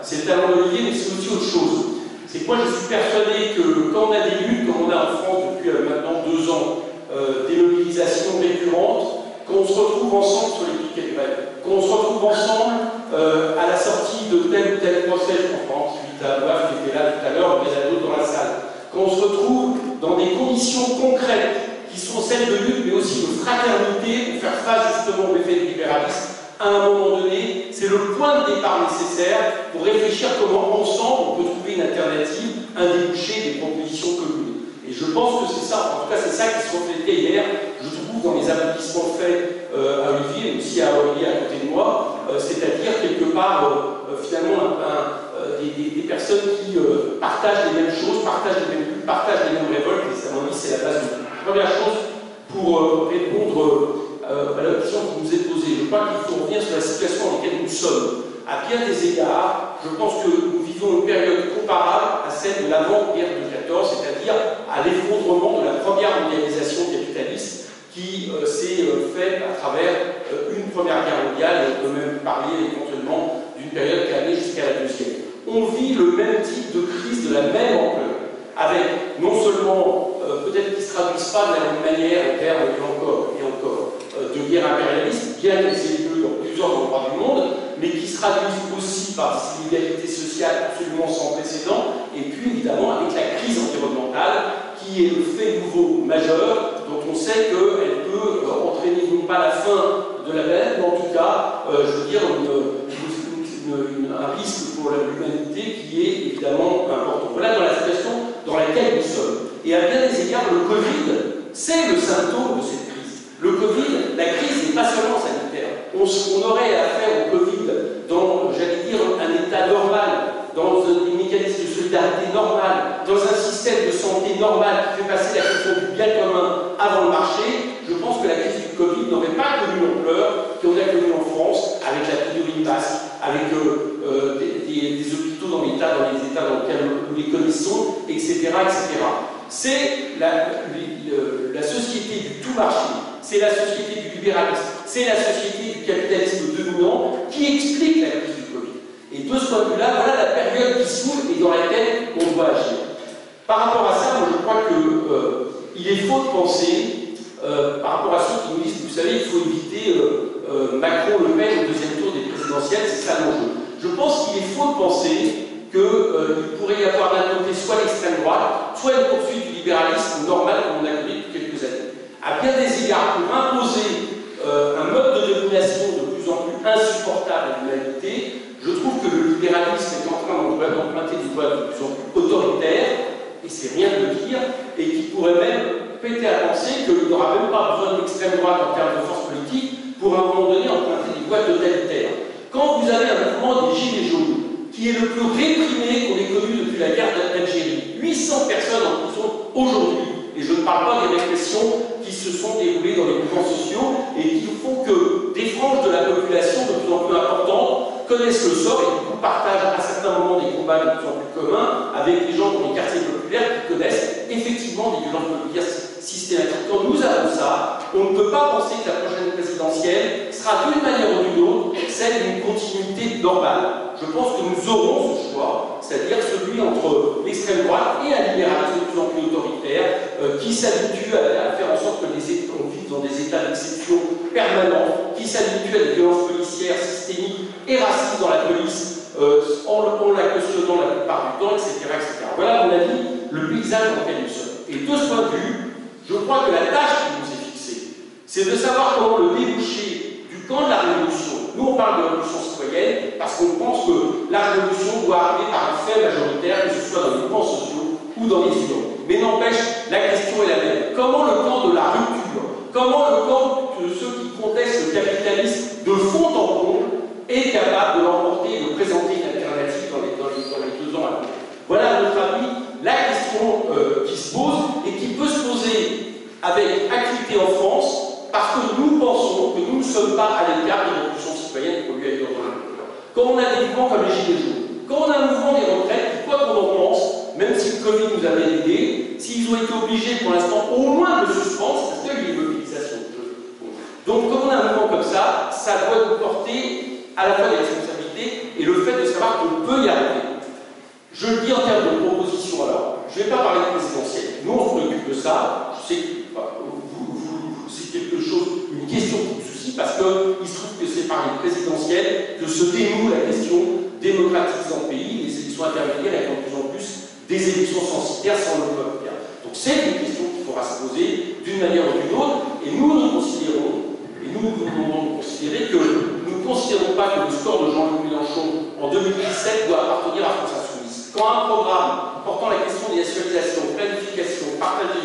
Speaker 6: c'est le talent d'Olivier, mais c'est aussi autre chose. C'est que moi, je suis persuadé que quand on a des luttes, comme on a en France depuis euh, maintenant deux ans, euh, des mobilisations récurrentes, qu'on se retrouve ensemble sur les piquets grève, qu'on se retrouve ensemble à la sortie de tel ou tel procès, je pense, suite à Boif qui était là tout à l'heure, mais a d'autres dans la salle, qu'on se retrouve dans des conditions concrètes qui sont celles de lutte, mais aussi de fraternité pour faire face justement au effet du libéralisme. À un moment donné, c'est le point de départ nécessaire pour réfléchir comment ensemble on peut trouver une alternative, un débouché, des propositions communes. Et je pense que c'est ça, en tout cas c'est ça qui se reflétait hier, je trouve, dans les applaudissements faits euh, à Olivier, mais aussi à Olivier à côté de moi, euh, c'est-à-dire quelque part, euh, finalement, des, personnes qui partagent les mêmes choses, partagent les mêmes partagent les mêmes révoltes, et ça dit c'est la base de tout. Première chose, pour répondre euh, la question qui nous est posée, je crois qu'il faut revenir sur la situation dans laquelle nous sommes. À bien des égards, je pense que nous vivons une période comparable à celle de l'avant-guerre de 14, c'est-à-dire à, l'effondrement de la première mondialisation capitaliste qui euh, s'est faite à travers une première guerre mondiale, on peut même parler éventuellement d'une période qui allait jusqu'à la deuxième. On vit le même type de crise de la même ampleur avec non seulement, euh, peut-être qu'ils ne se traduisent pas de la même manière et encore, et encore, euh, guerre impérialiste, bien lieu dans plusieurs endroits du monde, mais qui se traduisent aussi par des inégalités absolument sans précédent, et puis évidemment avec la crise environnementale, qui est le fait nouveau majeur, dont on sait qu'elle peut euh, entraîner non pas la fin de la planète, mais en tout cas, je veux dire, un risque pour l'humanité qui est évidemment important. Voilà dans la situation dans laquelle nous sommes. Et à bien des égards, le Covid, c'est le symptôme de cette crise. Le Covid, la pas seulement sanitaire. On, aurait affaire au Covid dans, j'allais dire, un état normal, dans des mécanismes de solidarité normal, dans un système de santé normal qui fait passer la question du bien commun avant le marché. Je pense que la crise du Covid n'aurait pas connu l'ampleur qu'on a connue en France avec la pénurie de masques, avec euh, euh, des, hôpitaux dans dans les états dans lesquels nous les connaissons, etc. etc. C'est la, la, société du tout marché, c'est la société du libéralisme, c'est la société du capitalisme dominant qui explique la crise du Covid. Et de ce point de vue-là, voilà la période qui s'ouvre et dans laquelle on doit agir. Par rapport à ça, je crois qu'il euh, est faux de penser, par rapport à ceux qui nous disent, vous savez, il faut éviter Macron-Le Pen au deuxième tour des présidentielles, c'est ça l'enjeu. Je pense qu'il est faux de penser qu'il euh, pourrait y avoir d'un côté soit l'extrême droite, soit une poursuite du libéralisme normal comme on a connu. À bien des égards, pour imposer euh, un mode de domination de plus en plus insupportable à l'humanité, je trouve que le libéralisme est en train d'emprunter des voies de plus en plus autoritaires, et c'est rien de dire, et qui pourrait même prêter à penser qu'il n'y aura même pas besoin de l'extrême droite en termes de force politique pour à un moment donné emprunter des voies totalitaires. Quand vous avez un mouvement des Gilets jaunes, qui est le plus réprimé qu'on ait connu depuis la guerre d'Algérie, 800 personnes en prison aujourd'hui, et je ne parle pas des répressions qui se sont déroulées dans les mouvements sociaux et qui font que des franges de la population de plus en plus importantes connaissent le sort et du coup partagent à certains moments des combats de plus en plus communs avec les gens dans les quartiers populaires qui connaissent effectivement des violences populaires systématiques. Quand nous avons ça, on ne peut pas penser que la prochaine présidentielle sera d'une manière ou d'une autre celle d'une continuité normale. Je pense que nous aurons ce choix, c'est-à-dire celui entre l'extrême droite et un libéralisme de plus en plus autoritaire euh, qui s'habitue à, faire en sorte que les États vivent dans des états d'exception permanents, qui s'habitue à des violences policières systémiques et racistes dans la police, euh, en, la cautionnant la plupart du temps, etc., etc. Voilà, à mon avis, le paysage dans lequel nous. Et de ce point de vue, je crois que la tâche qui nous est fixée, c'est de savoir comment le déboucher du camp de la révolution. Nous, on parle de révolution citoyenne parce qu'on pense que la révolution doit arriver par un fait majoritaire, que ce soit dans les plans sociaux ou dans les urnes. Mais n'empêche, la question est la même. Comment le camp de la rupture, comment le camp de ceux qui contestent le capitalisme de fond en comble est capable de l'emporter et de présenter une alternative dans les, dans deux ans à venir? Voilà, à notre avis, la question euh, qui se pose et qui peut se poser avec activité en France parce que nous pensons que nous ne sommes pas à l'écart de la révolution citoyenne pour lui dans un Quand on a des mouvements comme les Gilets jaunes, quand on a un mouvement des retraites, quoi qu'on en pense, même si le Covid nous avait aidés, s'ils ont été obligés pour l'instant au moins de suspendre, parce qu'il y a eu des mobilisations. Donc quand on a un mouvement comme ça, ça doit nous porter à la fois des responsabilités et le fait de savoir qu'on peut y arriver. Je le dis en termes de proposition alors, je ne vais pas parler de présidentielle. Nous, on se préoccupe de ça. Je sais que c'est quelque chose, une question qui vous soucie, parce qu'il se trouve que c'est par les présidentielles que se dénoue la question démocratique dans le pays, les élections intermédiaires et de plus en plus des élections censitaires sans le peuple. Donc c'est une question qu'il faudra se poser d'une manière ou d'une autre, et nous nous considérons et nous, nous considérer que nous ne considérons pas que le score de Jean-Luc Mélenchon en 2017 doit appartenir à France Insoumise. Quand un programme portant la question des nationalisations, planification, partage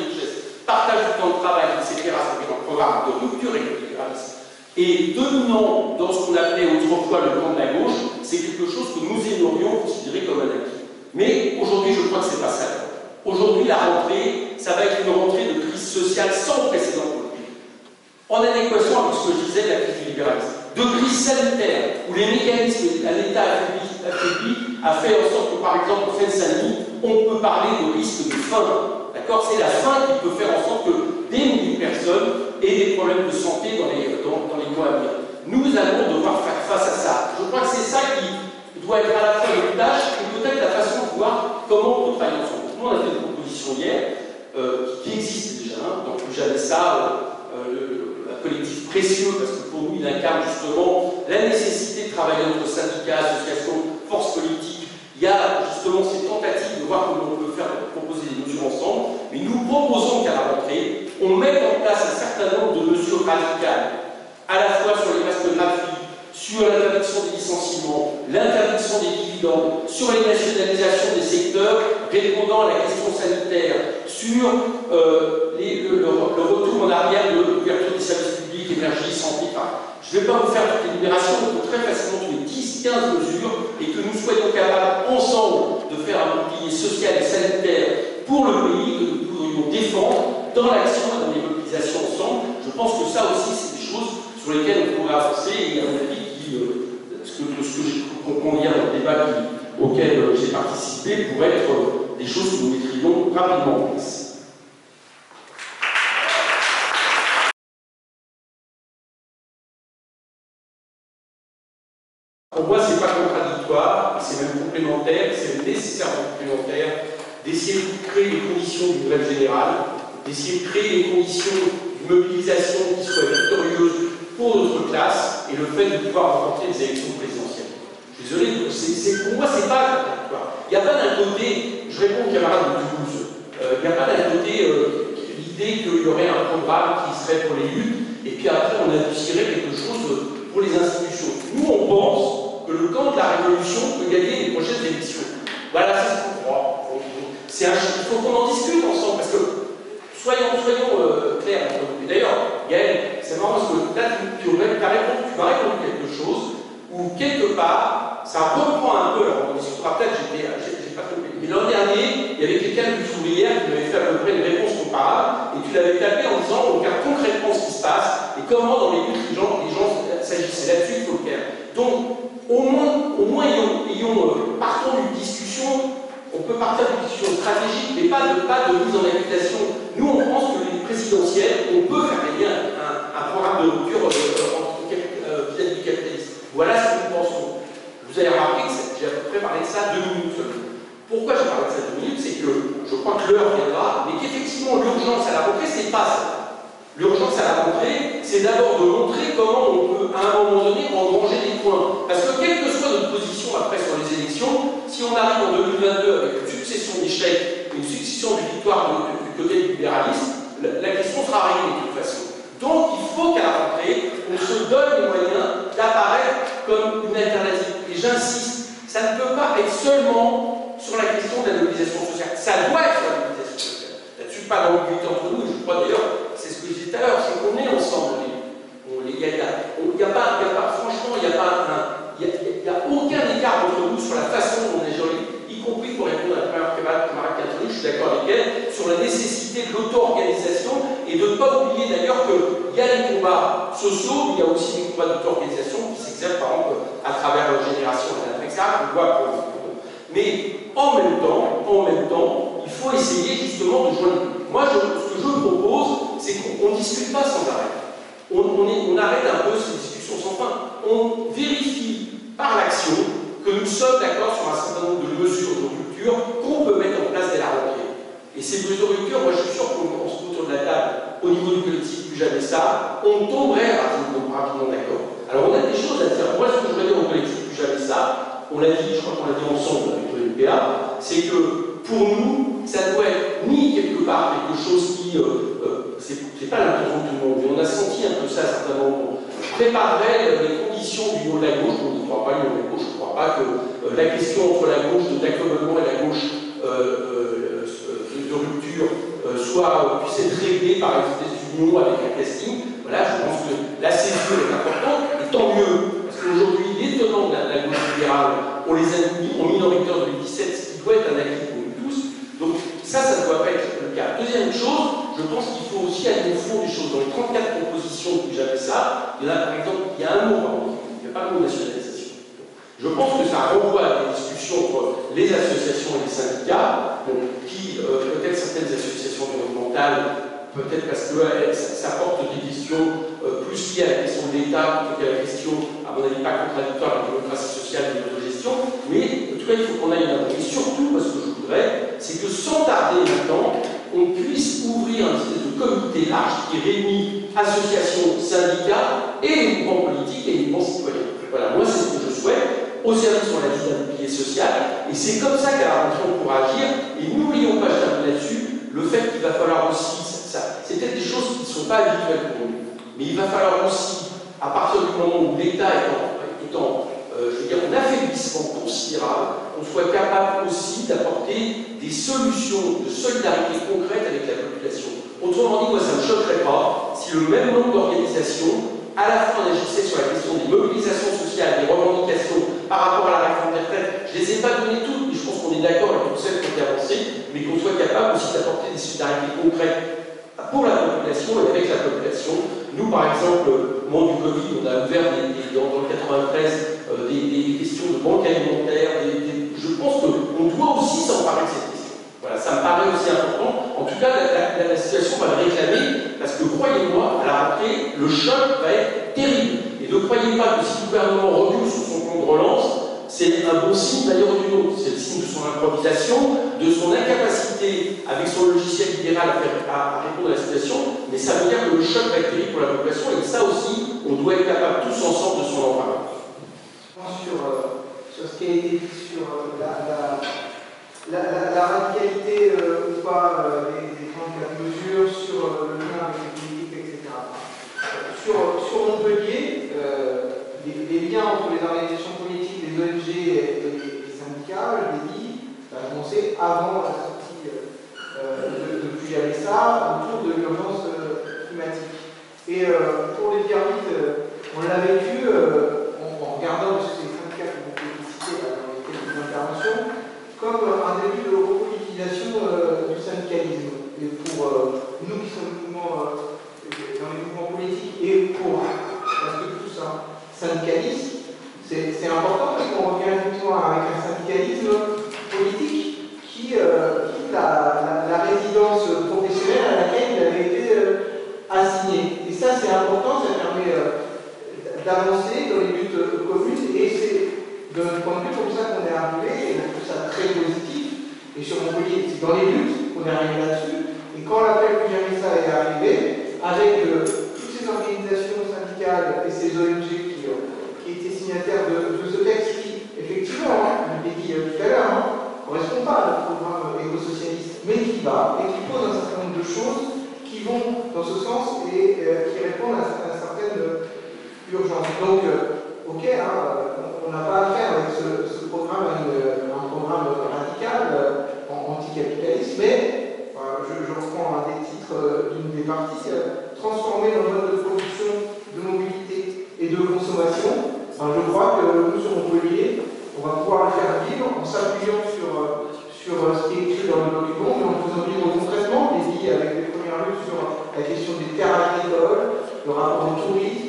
Speaker 6: partage du temps de travail, etc., c'est un programme de rupture électoraliste, et dominant dans ce qu'on appelait autrefois le camp de la gauche, c'est quelque chose que nous aimerions considérer comme un acquis. Mais aujourd'hui, je crois que ce n'est pas ça. Aujourd'hui, la rentrée, ça va être une rentrée de crise sociale sans précédent en adéquation avec ce que je disais de la crise du libéralisme, de crise sanitaire, où les mécanismes à l'État affaibli a fait en sorte que, par exemple, au Seine-Saint-Denis, on peut parler de risque de faim. C'est la faim qui peut faire en sorte que des milliers de personnes aient des problèmes de santé dans les, mois à venir. Nous allons devoir faire face à ça. Je crois que c'est ça qui doit être à la fois une tâche et peut-être la façon de voir comment on peut travailler ensemble. Nous, on a fait une proposition hier euh, qui existe déjà, hein, donc j'avais ça. Euh, collectif précieux parce que pour nous il incarne justement la nécessité de travailler entre syndicats, associations, forces politiques. Il y a justement ces tentatives de voir comment on peut faire proposer des mesures ensemble, mais nous proposons qu'à la rentrée, on mette en place un certain nombre de mesures radicales, à la fois sur les masques gratuits, sur l'interdiction des licenciements, l'interdiction des dividendes, sur les nationalisations des secteurs répondant à la question sanitaire, sur euh, le, le, retour en arrière de l'ouverture des services énergie, santé, Je ne vais pas vous faire toutes les libérations, on peut très facilement trouver 10, 15 mesures et que nous soyons capables ensemble de faire un bouclier social et sanitaire pour le pays, que nous pourrions défendre dans l'action et dans les mobilisations ensemble. Je pense que ça aussi, c'est des choses sur lesquelles on pourrait avancer et à mon avis, qui, euh, ce que, ce que j'ai hier dans le débat auquel euh, j'ai participé pourrait être euh, des choses que nous mettrions rapidement en place. Pour moi, ce n'est pas contradictoire, c'est même c'est nécessairement complémentaire d'essayer de créer les conditions d'une grève générale, d'essayer de créer les conditions d'une mobilisation qui soit victorieuse pour notre classe et le fait de pouvoir remporter les élections présidentielles. Je suis désolé, pour moi, ce n'est pas. Il n'y a pas d'un côté, je réponds aux camarades de Toulouse, euh, il n'y a pas d'un côté euh, l'idée qu'il y aurait un programme qui serait pour les luttes, et puis après on adoucirait quelque chose pour les institutions. Nous, on pense que le camp de la révolution peut gagner les prochaines élections. Voilà, c'est. C'est un, il faut qu'on en discute ensemble, parce que soyons, euh, clairs. Et d'ailleurs, Gaël, c'est marrant parce que là, tu, tu, tu, vas répondre quelque chose où, quelque part, ça reprend un peu, alors on discutera peut-être, j'ai pas compris. Mais l'an dernier, il y avait quelqu'un du ouvrière qui m'avait fait à peu près une réponse comparable, et tu l'avais tapé en disant, on regarde concrètement ce qui se passe, et comment dans les luttes, les gens, les gens s'agissaient là-dessus, il faut le faire. Donc, au moins, au moins ayons, euh, partons d'une discussion, on peut partir d'une discussion stratégique, mais pas de, pas de mise en application. Nous, on pense que les présidentielles, on peut faire gagner un, programme de rupture euh, euh, vis-à-vis du capitalisme. Voilà ce que nous pensons. Vous avez remarqué que j'ai à peu près parlé de ça deux minutes. Pourquoi j'ai parlé de ça deux minutes? C'est que je crois que l'heure viendra, mais qu'effectivement l'urgence à la rentrée, c'est pas ça. L'urgence à la rentrée, c'est d'abord de montrer comment on peut, à un moment donné, engranger des points. Parce que quelle que soit notre position après sur les élections, si on arrive en 2022 avec une succession d'échecs, une succession de victoires du côté du libéralisme, la, la question sera réglée de toute façon. Donc il faut qu'à la rentrée, on se donne les moyens d'apparaître comme une alternative. Et j'insiste, ça ne peut pas être seulement sur la question de la mobilisation sociale. Ça doit être la mobilisation sociale. Là-dessus, pas dans entre nous, je crois d'ailleurs ce que je disais tout à l'heure, c'est qu'on est ensemble. Il a, pas, franchement, il n'y a pas a, aucun écart entre nous sur la façon dont on est joli, y compris pour répondre à la première camarade Catherine, je suis d'accord avec elle, sur la nécessité de l'auto-organisation et de ne pas oublier d'ailleurs qu'il y a des combats sociaux, il y a aussi des combats d'auto-organisation qui s'exercent par exemple à travers leur génération, etc. On voit pour, Mais en même temps, en même temps, il faut essayer justement de joindre. Moi, je, ce que je propose, c'est qu'on ne discute pas sans arrêt. On, on, est, on, arrête un peu ces discussions sans fin. On vérifie par l'action que nous sommes d'accord sur un certain nombre de mesures de rupture qu'on peut mettre en place dès la rentrée. Et ces mesures de rupture, moi je suis sûr qu'on se autour de la table au niveau du collectif, plus jamais ça, on tomberait rapidement, rapidement d'accord. Alors on a des choses à dire. Moi ce que je voudrais dire au collectif, plus jamais ça, on l'a dit, je crois qu'on l'a dit ensemble avec le NPA, c'est que pour nous, ça doit être ni quelque part quelque chose qui, euh, euh, c'est pas l'intention de tout le monde, mais on a senti un peu ça à certains moments, préparerait les conditions du niveau de la gauche, on ne croit pas du niveau de la gauche, je ne crois pas que euh, la question entre la gauche de d'accommodement et la gauche euh, de, de, rupture soit, puisse être réglée par une espèce d'union avec un casting. Voilà, je pense que la césure est importante, et tant mieux, parce qu'aujourd'hui, les tenants de la, de la gauche libérale, on les a mis en minorité en 2017, ce qui doit être un acquis pour nous tous. Donc ça, ça ne doit pas être le cas. Deuxième chose, je pense qu'il faut aussi aller au fond des choses. Dans les 34 propositions que j'avais ça, il y en a par exemple, il y a un mot, il n'y a pas le mot nationalisation. Je pense que ça renvoie à des discussions entre les associations et les syndicats, donc, qui, euh, peut-être certaines associations environnementales, peut-être parce que euh, ça, ça, porte des questions euh, plus liées à la question de l'État plutôt qu'à la question, à mon avis, pas contradictoire avec la démocratie sociale et de gestion, mais en tout cas, il faut qu'on aille là Et surtout, parce que je voudrais, c'est que sans tarder maintenant, on puisse ouvrir un espèce de comité large qui réunit associations, syndicats et les mouvements politiques et les mouvements citoyens. Voilà, moi c'est ce que je souhaite, au service, on l'a dit, d'un bouclier social, et c'est comme ça qu'à la rentrée on pourra agir, et n'oublions pas, je termine là-dessus, le fait qu'il va falloir aussi, c'est peut-être des choses qui ne sont pas habituelles pour nous, mais il va falloir aussi, à partir du moment où l'État étant, étant euh, affaiblissement considérable, on soit capable aussi d'apporter des solutions de solidarité concrète avec la population. Autrement dit, moi, ça ne me choquerait pas si le même nombre d'organisations, à la fois on agissait sur la question des mobilisations sociales, des revendications par rapport à la réforme des retraites. Je ne les ai pas données toutes, mais je pense qu'on est d'accord avec toutes celles qui ont été avancées, mais qu'on soit capable aussi d'apporter des solidarités concrètes pour la population et avec la population. Nous, par exemple, au moment du Covid, on a ouvert des, des, dans le 93 euh, des, questions de banque alimentaire. Je pense qu'on doit aussi s'emparer de cette question. Voilà, ça me paraît aussi important. En tout cas, la situation va le réclamer, parce que croyez-moi, à la rentrée, le choc va être terrible. Et ne croyez pas que si le gouvernement recule sur son plan de relance, c'est un bon signe d'ailleurs d'une autre. C'est le signe de son improvisation, de son incapacité avec son logiciel libéral à, faire, à, répondre à la situation, mais ça veut dire que le choc terrible pour la population et ça aussi, on doit être capable tous ensemble de s'en emparer.
Speaker 5: Sur, euh, sur, ce qui a été dit sur euh, la, la, la, la, radicalité euh, ou pas euh, des, des 34 mesures, sur euh, le lien avec les etc. sur, sur Montpellier, les, les liens entre les organisations les syndicats, je l'ai dit, ça a commencé avant la sortie euh, de, Plus ça, autour de l'urgence euh, climatique. Et euh, pour les dire vite, on l'a vécu en, regardant, parce que c'est les syndicats qui ont dans les interventions, comme un début de repolitisation du syndicalisme. Et pour nous qui sommes dans les mouvements politiques et pour, parce que tout ça, syndicalisme, c'est important parce qu'on revient avec un syndicalisme politique qui euh, quitte la, résidence professionnelle à laquelle il avait été euh, assigné. Et ça, c'est important, ça permet euh, d'avancer dans les luttes communes et c'est de point de vue comme ça qu'on est arrivé, et je trouve ça très positif. Et sur Montpellier, c'est dans les luttes qu'on est arrivé là-dessus. Et quand l'appel plus jamais ça est arrivé, avec toutes ces organisations syndicales et ces ONG de, de, ce texte qui, effectivement, hein, je l'ai dit euh, tout à l'heure, hein, correspond pas à notre programme éco-socialiste, mais qui va et qui pose un certain nombre de choses qui vont dans ce sens et euh, qui répondent à, à certaines urgences. Donc, euh, ok, hein, on n'a pas affaire avec ce, programme, un
Speaker 4: programme radical anticapitaliste, mais je, je, reprends un des titres d'une des parties transformer nos modes de production, de mobilité et de consommation je crois que nous, on peut on va pouvoir le
Speaker 7: faire vivre en s'appuyant sur, euh, sur euh, ce qui est écrit dans le document, mais en faisant vivre concrètement, des
Speaker 3: avec les premières luttes sur la
Speaker 2: question des terres agricoles, le rapport au tourisme,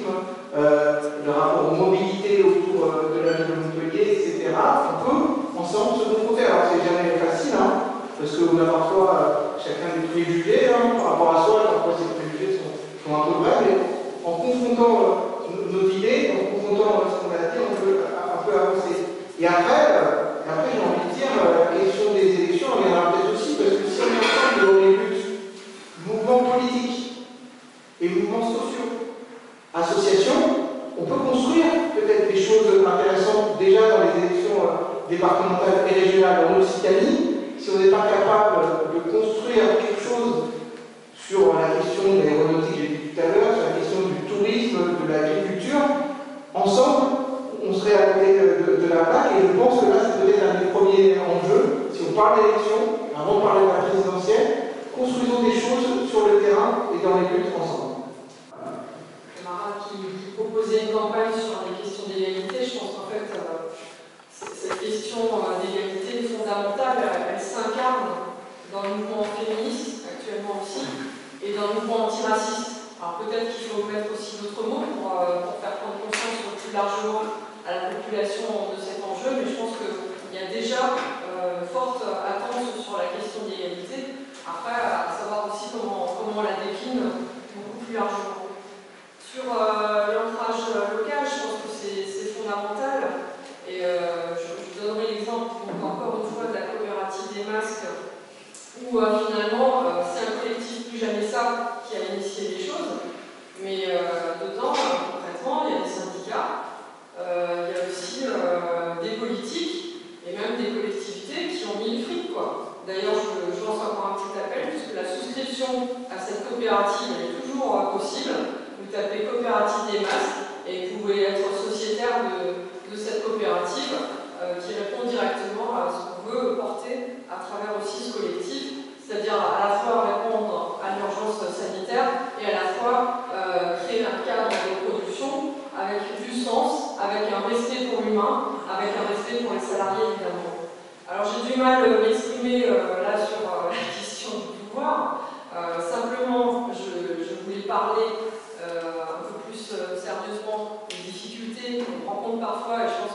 Speaker 2: Então, tal faz,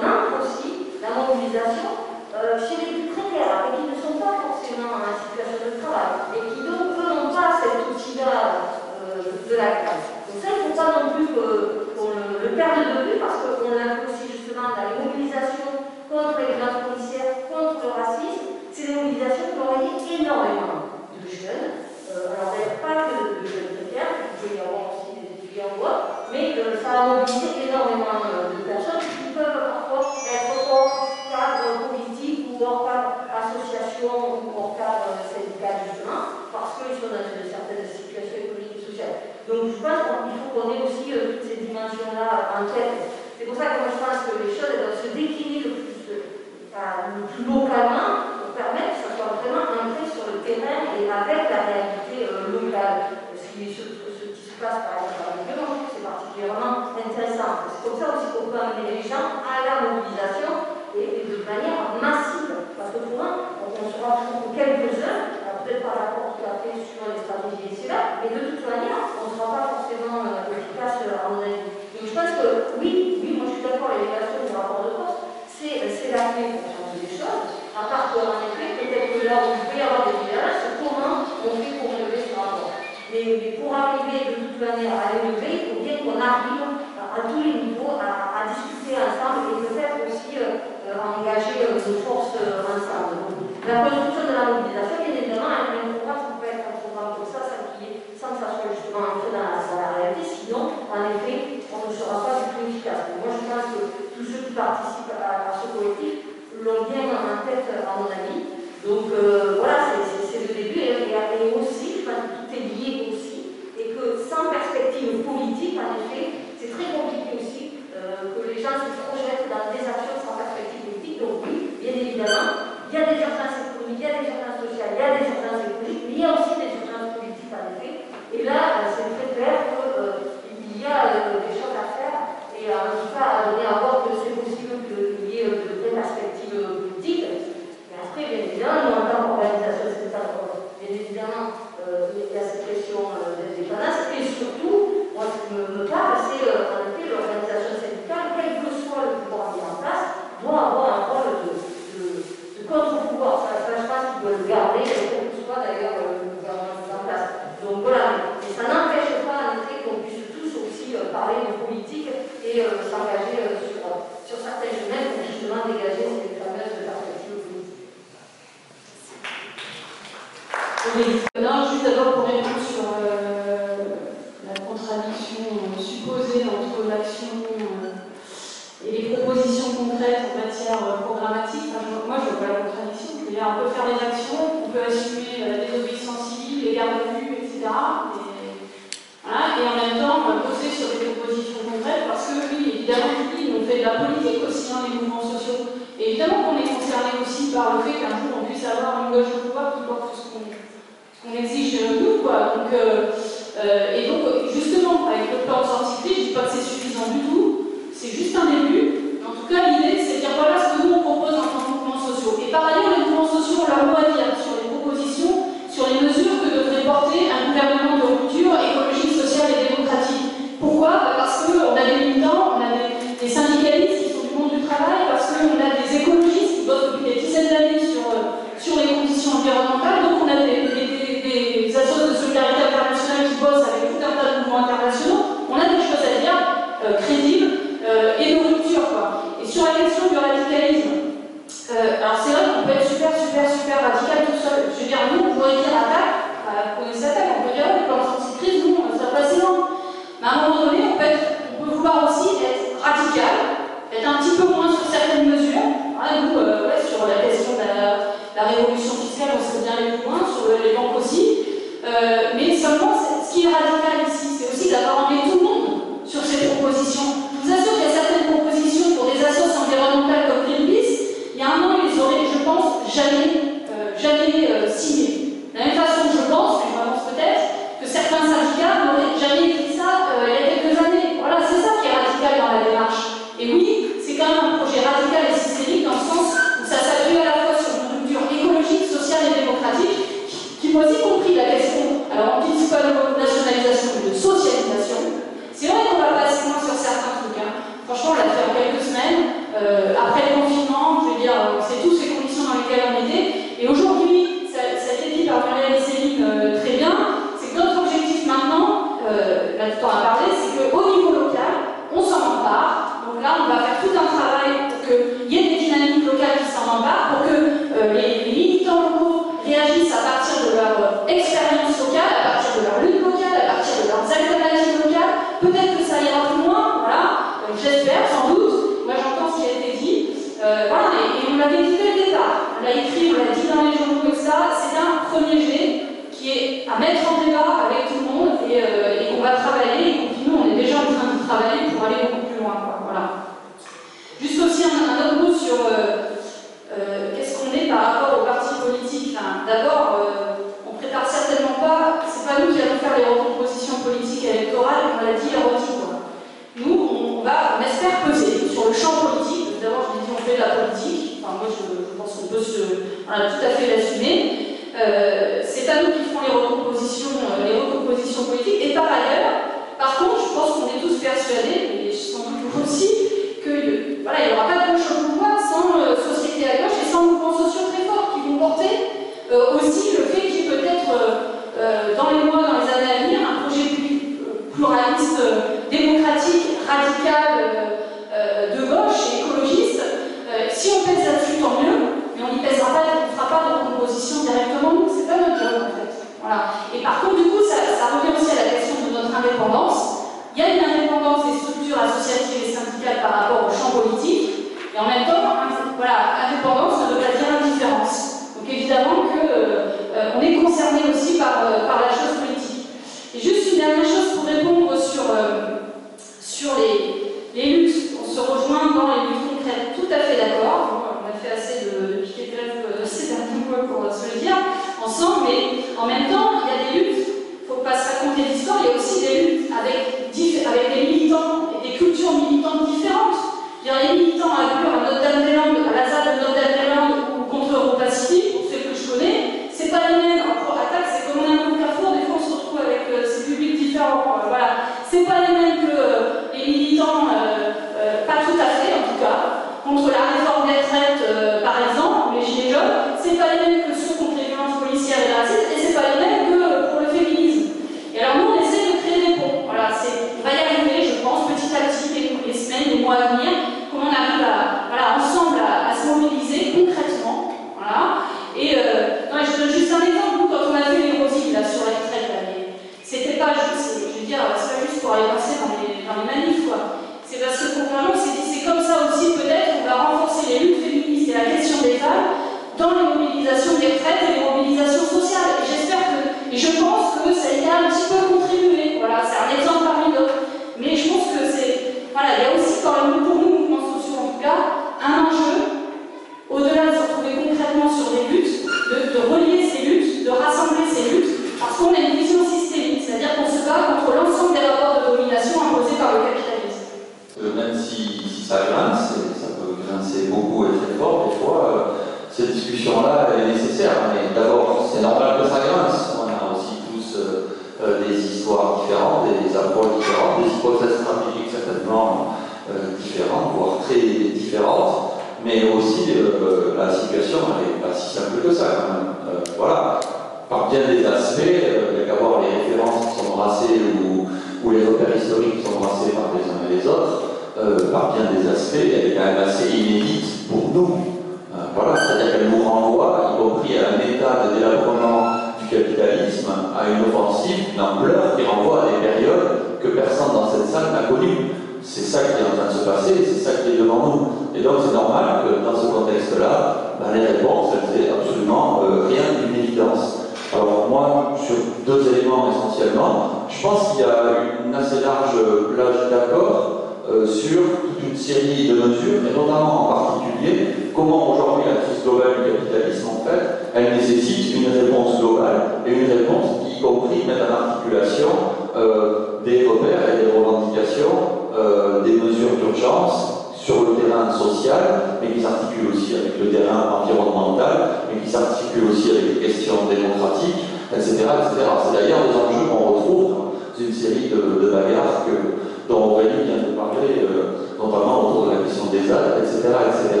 Speaker 2: voilà, c'est-à-dire
Speaker 1: qu'elle nous renvoie, y compris à un état de délabrement du capitalisme, à une offensive, une ampleur qui renvoie à des périodes que personne dans cette salle n'a connues. C'est ça qui est en train de se passer, c'est ça qui est devant nous. Et donc c'est normal que dans ce contexte-là, ben, les réponses, elles absolument euh, rien d'une évidence. Alors moi, sur deux éléments essentiellement, je pense qu'il y a une assez large plage d'accord euh, sur toute une série de mesures, et notamment en particulier comment aujourd'hui la crise globale du capitalisme, en fait, elle nécessite une réponse globale et une réponse qui, y compris, met en articulation euh, des repères et des revendications, euh, des mesures d'urgence sur le terrain social, mais qui s'articule aussi avec le terrain environnemental, mais qui s'articule aussi avec les questions démocratiques, etc. C'est d'ailleurs des enjeux qu'on retrouve dans une série de, de bagarres que, dont Aurélie vient de parler, euh, notamment autour de la question des aides, etc., etc.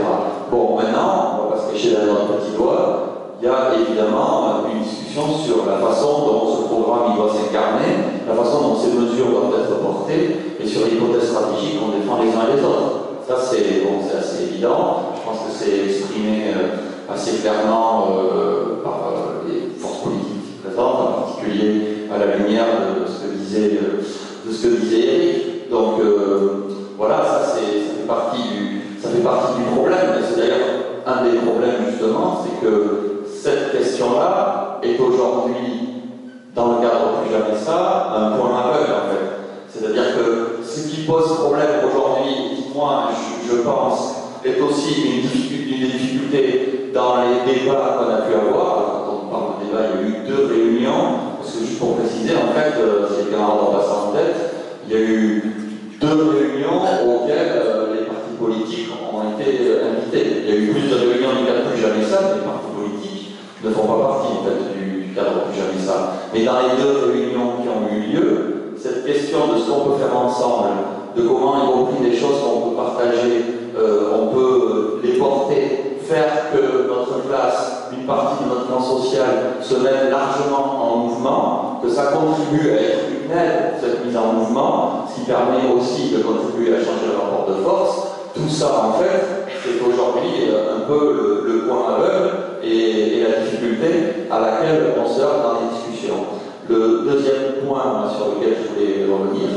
Speaker 1: Bon, maintenant, on va pas se cacher derrière notre petit il y a évidemment une discussion sur la façon dont ce programme il doit s'incarner, la façon dont ces mesures doivent être portées, et sur l'hypothèse stratégique qu'on défend les uns et les autres. Ça, c'est assez évident. Je pense que c'est exprimé euh, assez clairement euh, par euh, les forces politiques présentes, en particulier à la lumière de ce que disait, de ce que disait Eric. Donc voilà, ça, fait partie du, ça fait partie du problème. C'est d'ailleurs un des problèmes, justement, c'est que cette question-là est aujourd'hui, dans le cadre plus jamais ça, un point aveugle, en fait. C'est-à-dire que ce qui pose problème aujourd'hui, moi, je, je, pense, est aussi une difficulté, dans les débats qu'on a pu avoir. Quand on parle de débat, il y a eu deux réunions, parce que juste pour préciser, en fait, euh, si les camarades ont passé en tête, il y a eu deux réunions auxquelles euh, les partis politiques ont été euh, invités. Il y a eu plus de réunions du cadre plus jamais ça, les partis politiques ne font pas partie du, du cadre plus jamais ça. Mais dans les deux réunions qui ont eu lieu, cette question de ce qu'on peut faire ensemble, de comment, y compris des choses qu'on peut partager, euh, on peut les porter, faire que notre classe, une partie de notre plan social, se mette largement en mouvement, que ça contribue à être une aide, cette mise en mouvement, ce qui permet aussi de contribuer à changer le rapport de force. Tout ça, en fait, c'est aujourd'hui euh, un peu le, point aveugle et, la difficulté à laquelle on se heurte dans les discussions. Le deuxième point sur lequel je voulais revenir,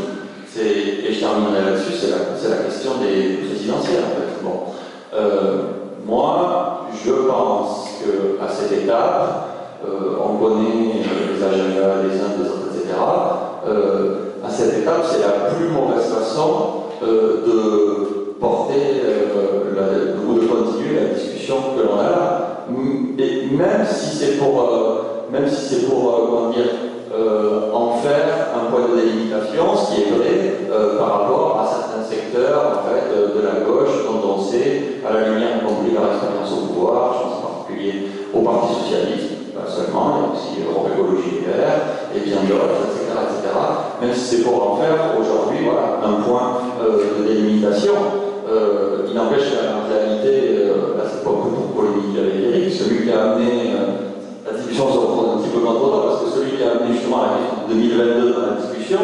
Speaker 1: et je terminerai là-dessus, c'est la, c'est la question des présidentielles en fait. Bon. Euh, moi, je pense qu'à cette étape, euh, on connaît les agendas des uns, des autres, etc. Euh, à cette étape, c'est la plus mauvaise façon euh, de porter euh, ou de continuer la discussion que l'on a là. Et même si c'est pour, euh, même si c'est pour, euh, comment dire, euh, en faire un point de délimitation, ce qui est vrai euh, par rapport secteurs en fait, de la gauche sait, à la lumière y compris leur expérience au pouvoir, je pense en particulier au Parti Socialiste, pas seulement, a aussi Europe Écologie et Vert, et bien d'autres, etc., etc. Même si c'est pour en faire aujourd'hui voilà, un point euh, de délimitation, euh, il n'empêche qu'en réalité, euh, là c'est pas que pour polémiquer avec Eric, celui qui a amené euh, la discussion se retrouve un petit peu contre toi, parce que celui qui a amené justement la question de 2022 dans la discussion,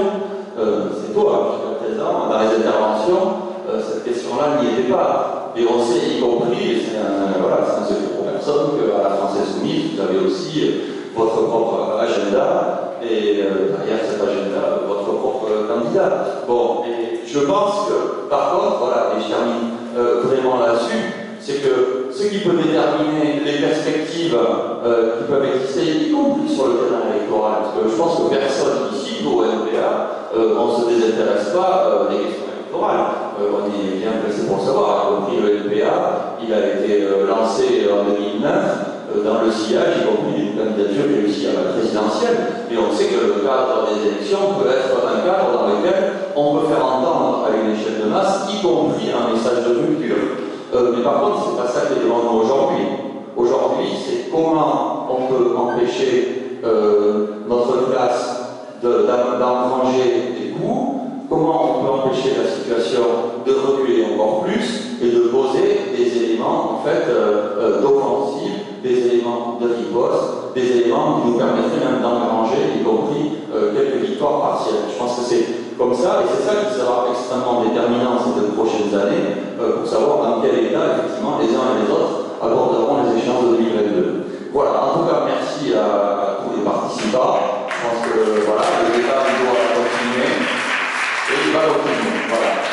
Speaker 1: c'est toi, présent, dans les interventions, euh, cette question-là n'y était pas. Et on sait, y compris, et c'est un, voilà, un secret pour personne, qu'à la France Insoumise, vous avez aussi euh, votre propre agenda, et euh, derrière cet agenda, votre propre candidat. Bon, et je pense que, par contre, voilà, et je termine vraiment là-dessus, c'est que ce qui peut déterminer les perspectives qui peuvent exister, y compris sur le terrain électoral, parce que je pense que personne ici, au NPA, euh, on ne se désintéresse pas euh, des questions électorales. Euh, on est bien placé pour le savoir, y compris le NPA, il a été lancé en 2009 euh, dans le sillage, y compris d'une candidature réussie à la présidentielle, et on sait que le cadre des élections peut être un cadre dans lequel on peut faire entendre à une échelle de masse, y compris un message de rupture. Mais par contre, c'est pas ça qui est devant nous aujourd'hui. Aujourd'hui, c'est comment on peut empêcher notre classe d'engranger des coûts, comment on peut empêcher la situation de reculer encore plus et de poser des éléments en fait euh, euh, d'offensive, des éléments de riposte, des éléments qui nous permettraient même d'engranger, y compris euh, quelques victoires partielles. Je pense que c'est comme ça, et c'est ça qui sera extrêmement déterminant ces deux prochaines années euh, pour savoir dans quel état, effectivement, les uns et les autres aborderont les échéances de 2022. Voilà, en tout cas, merci à, à tous les participants voilà, le débat doit continuer. Et il va continuer. Voilà.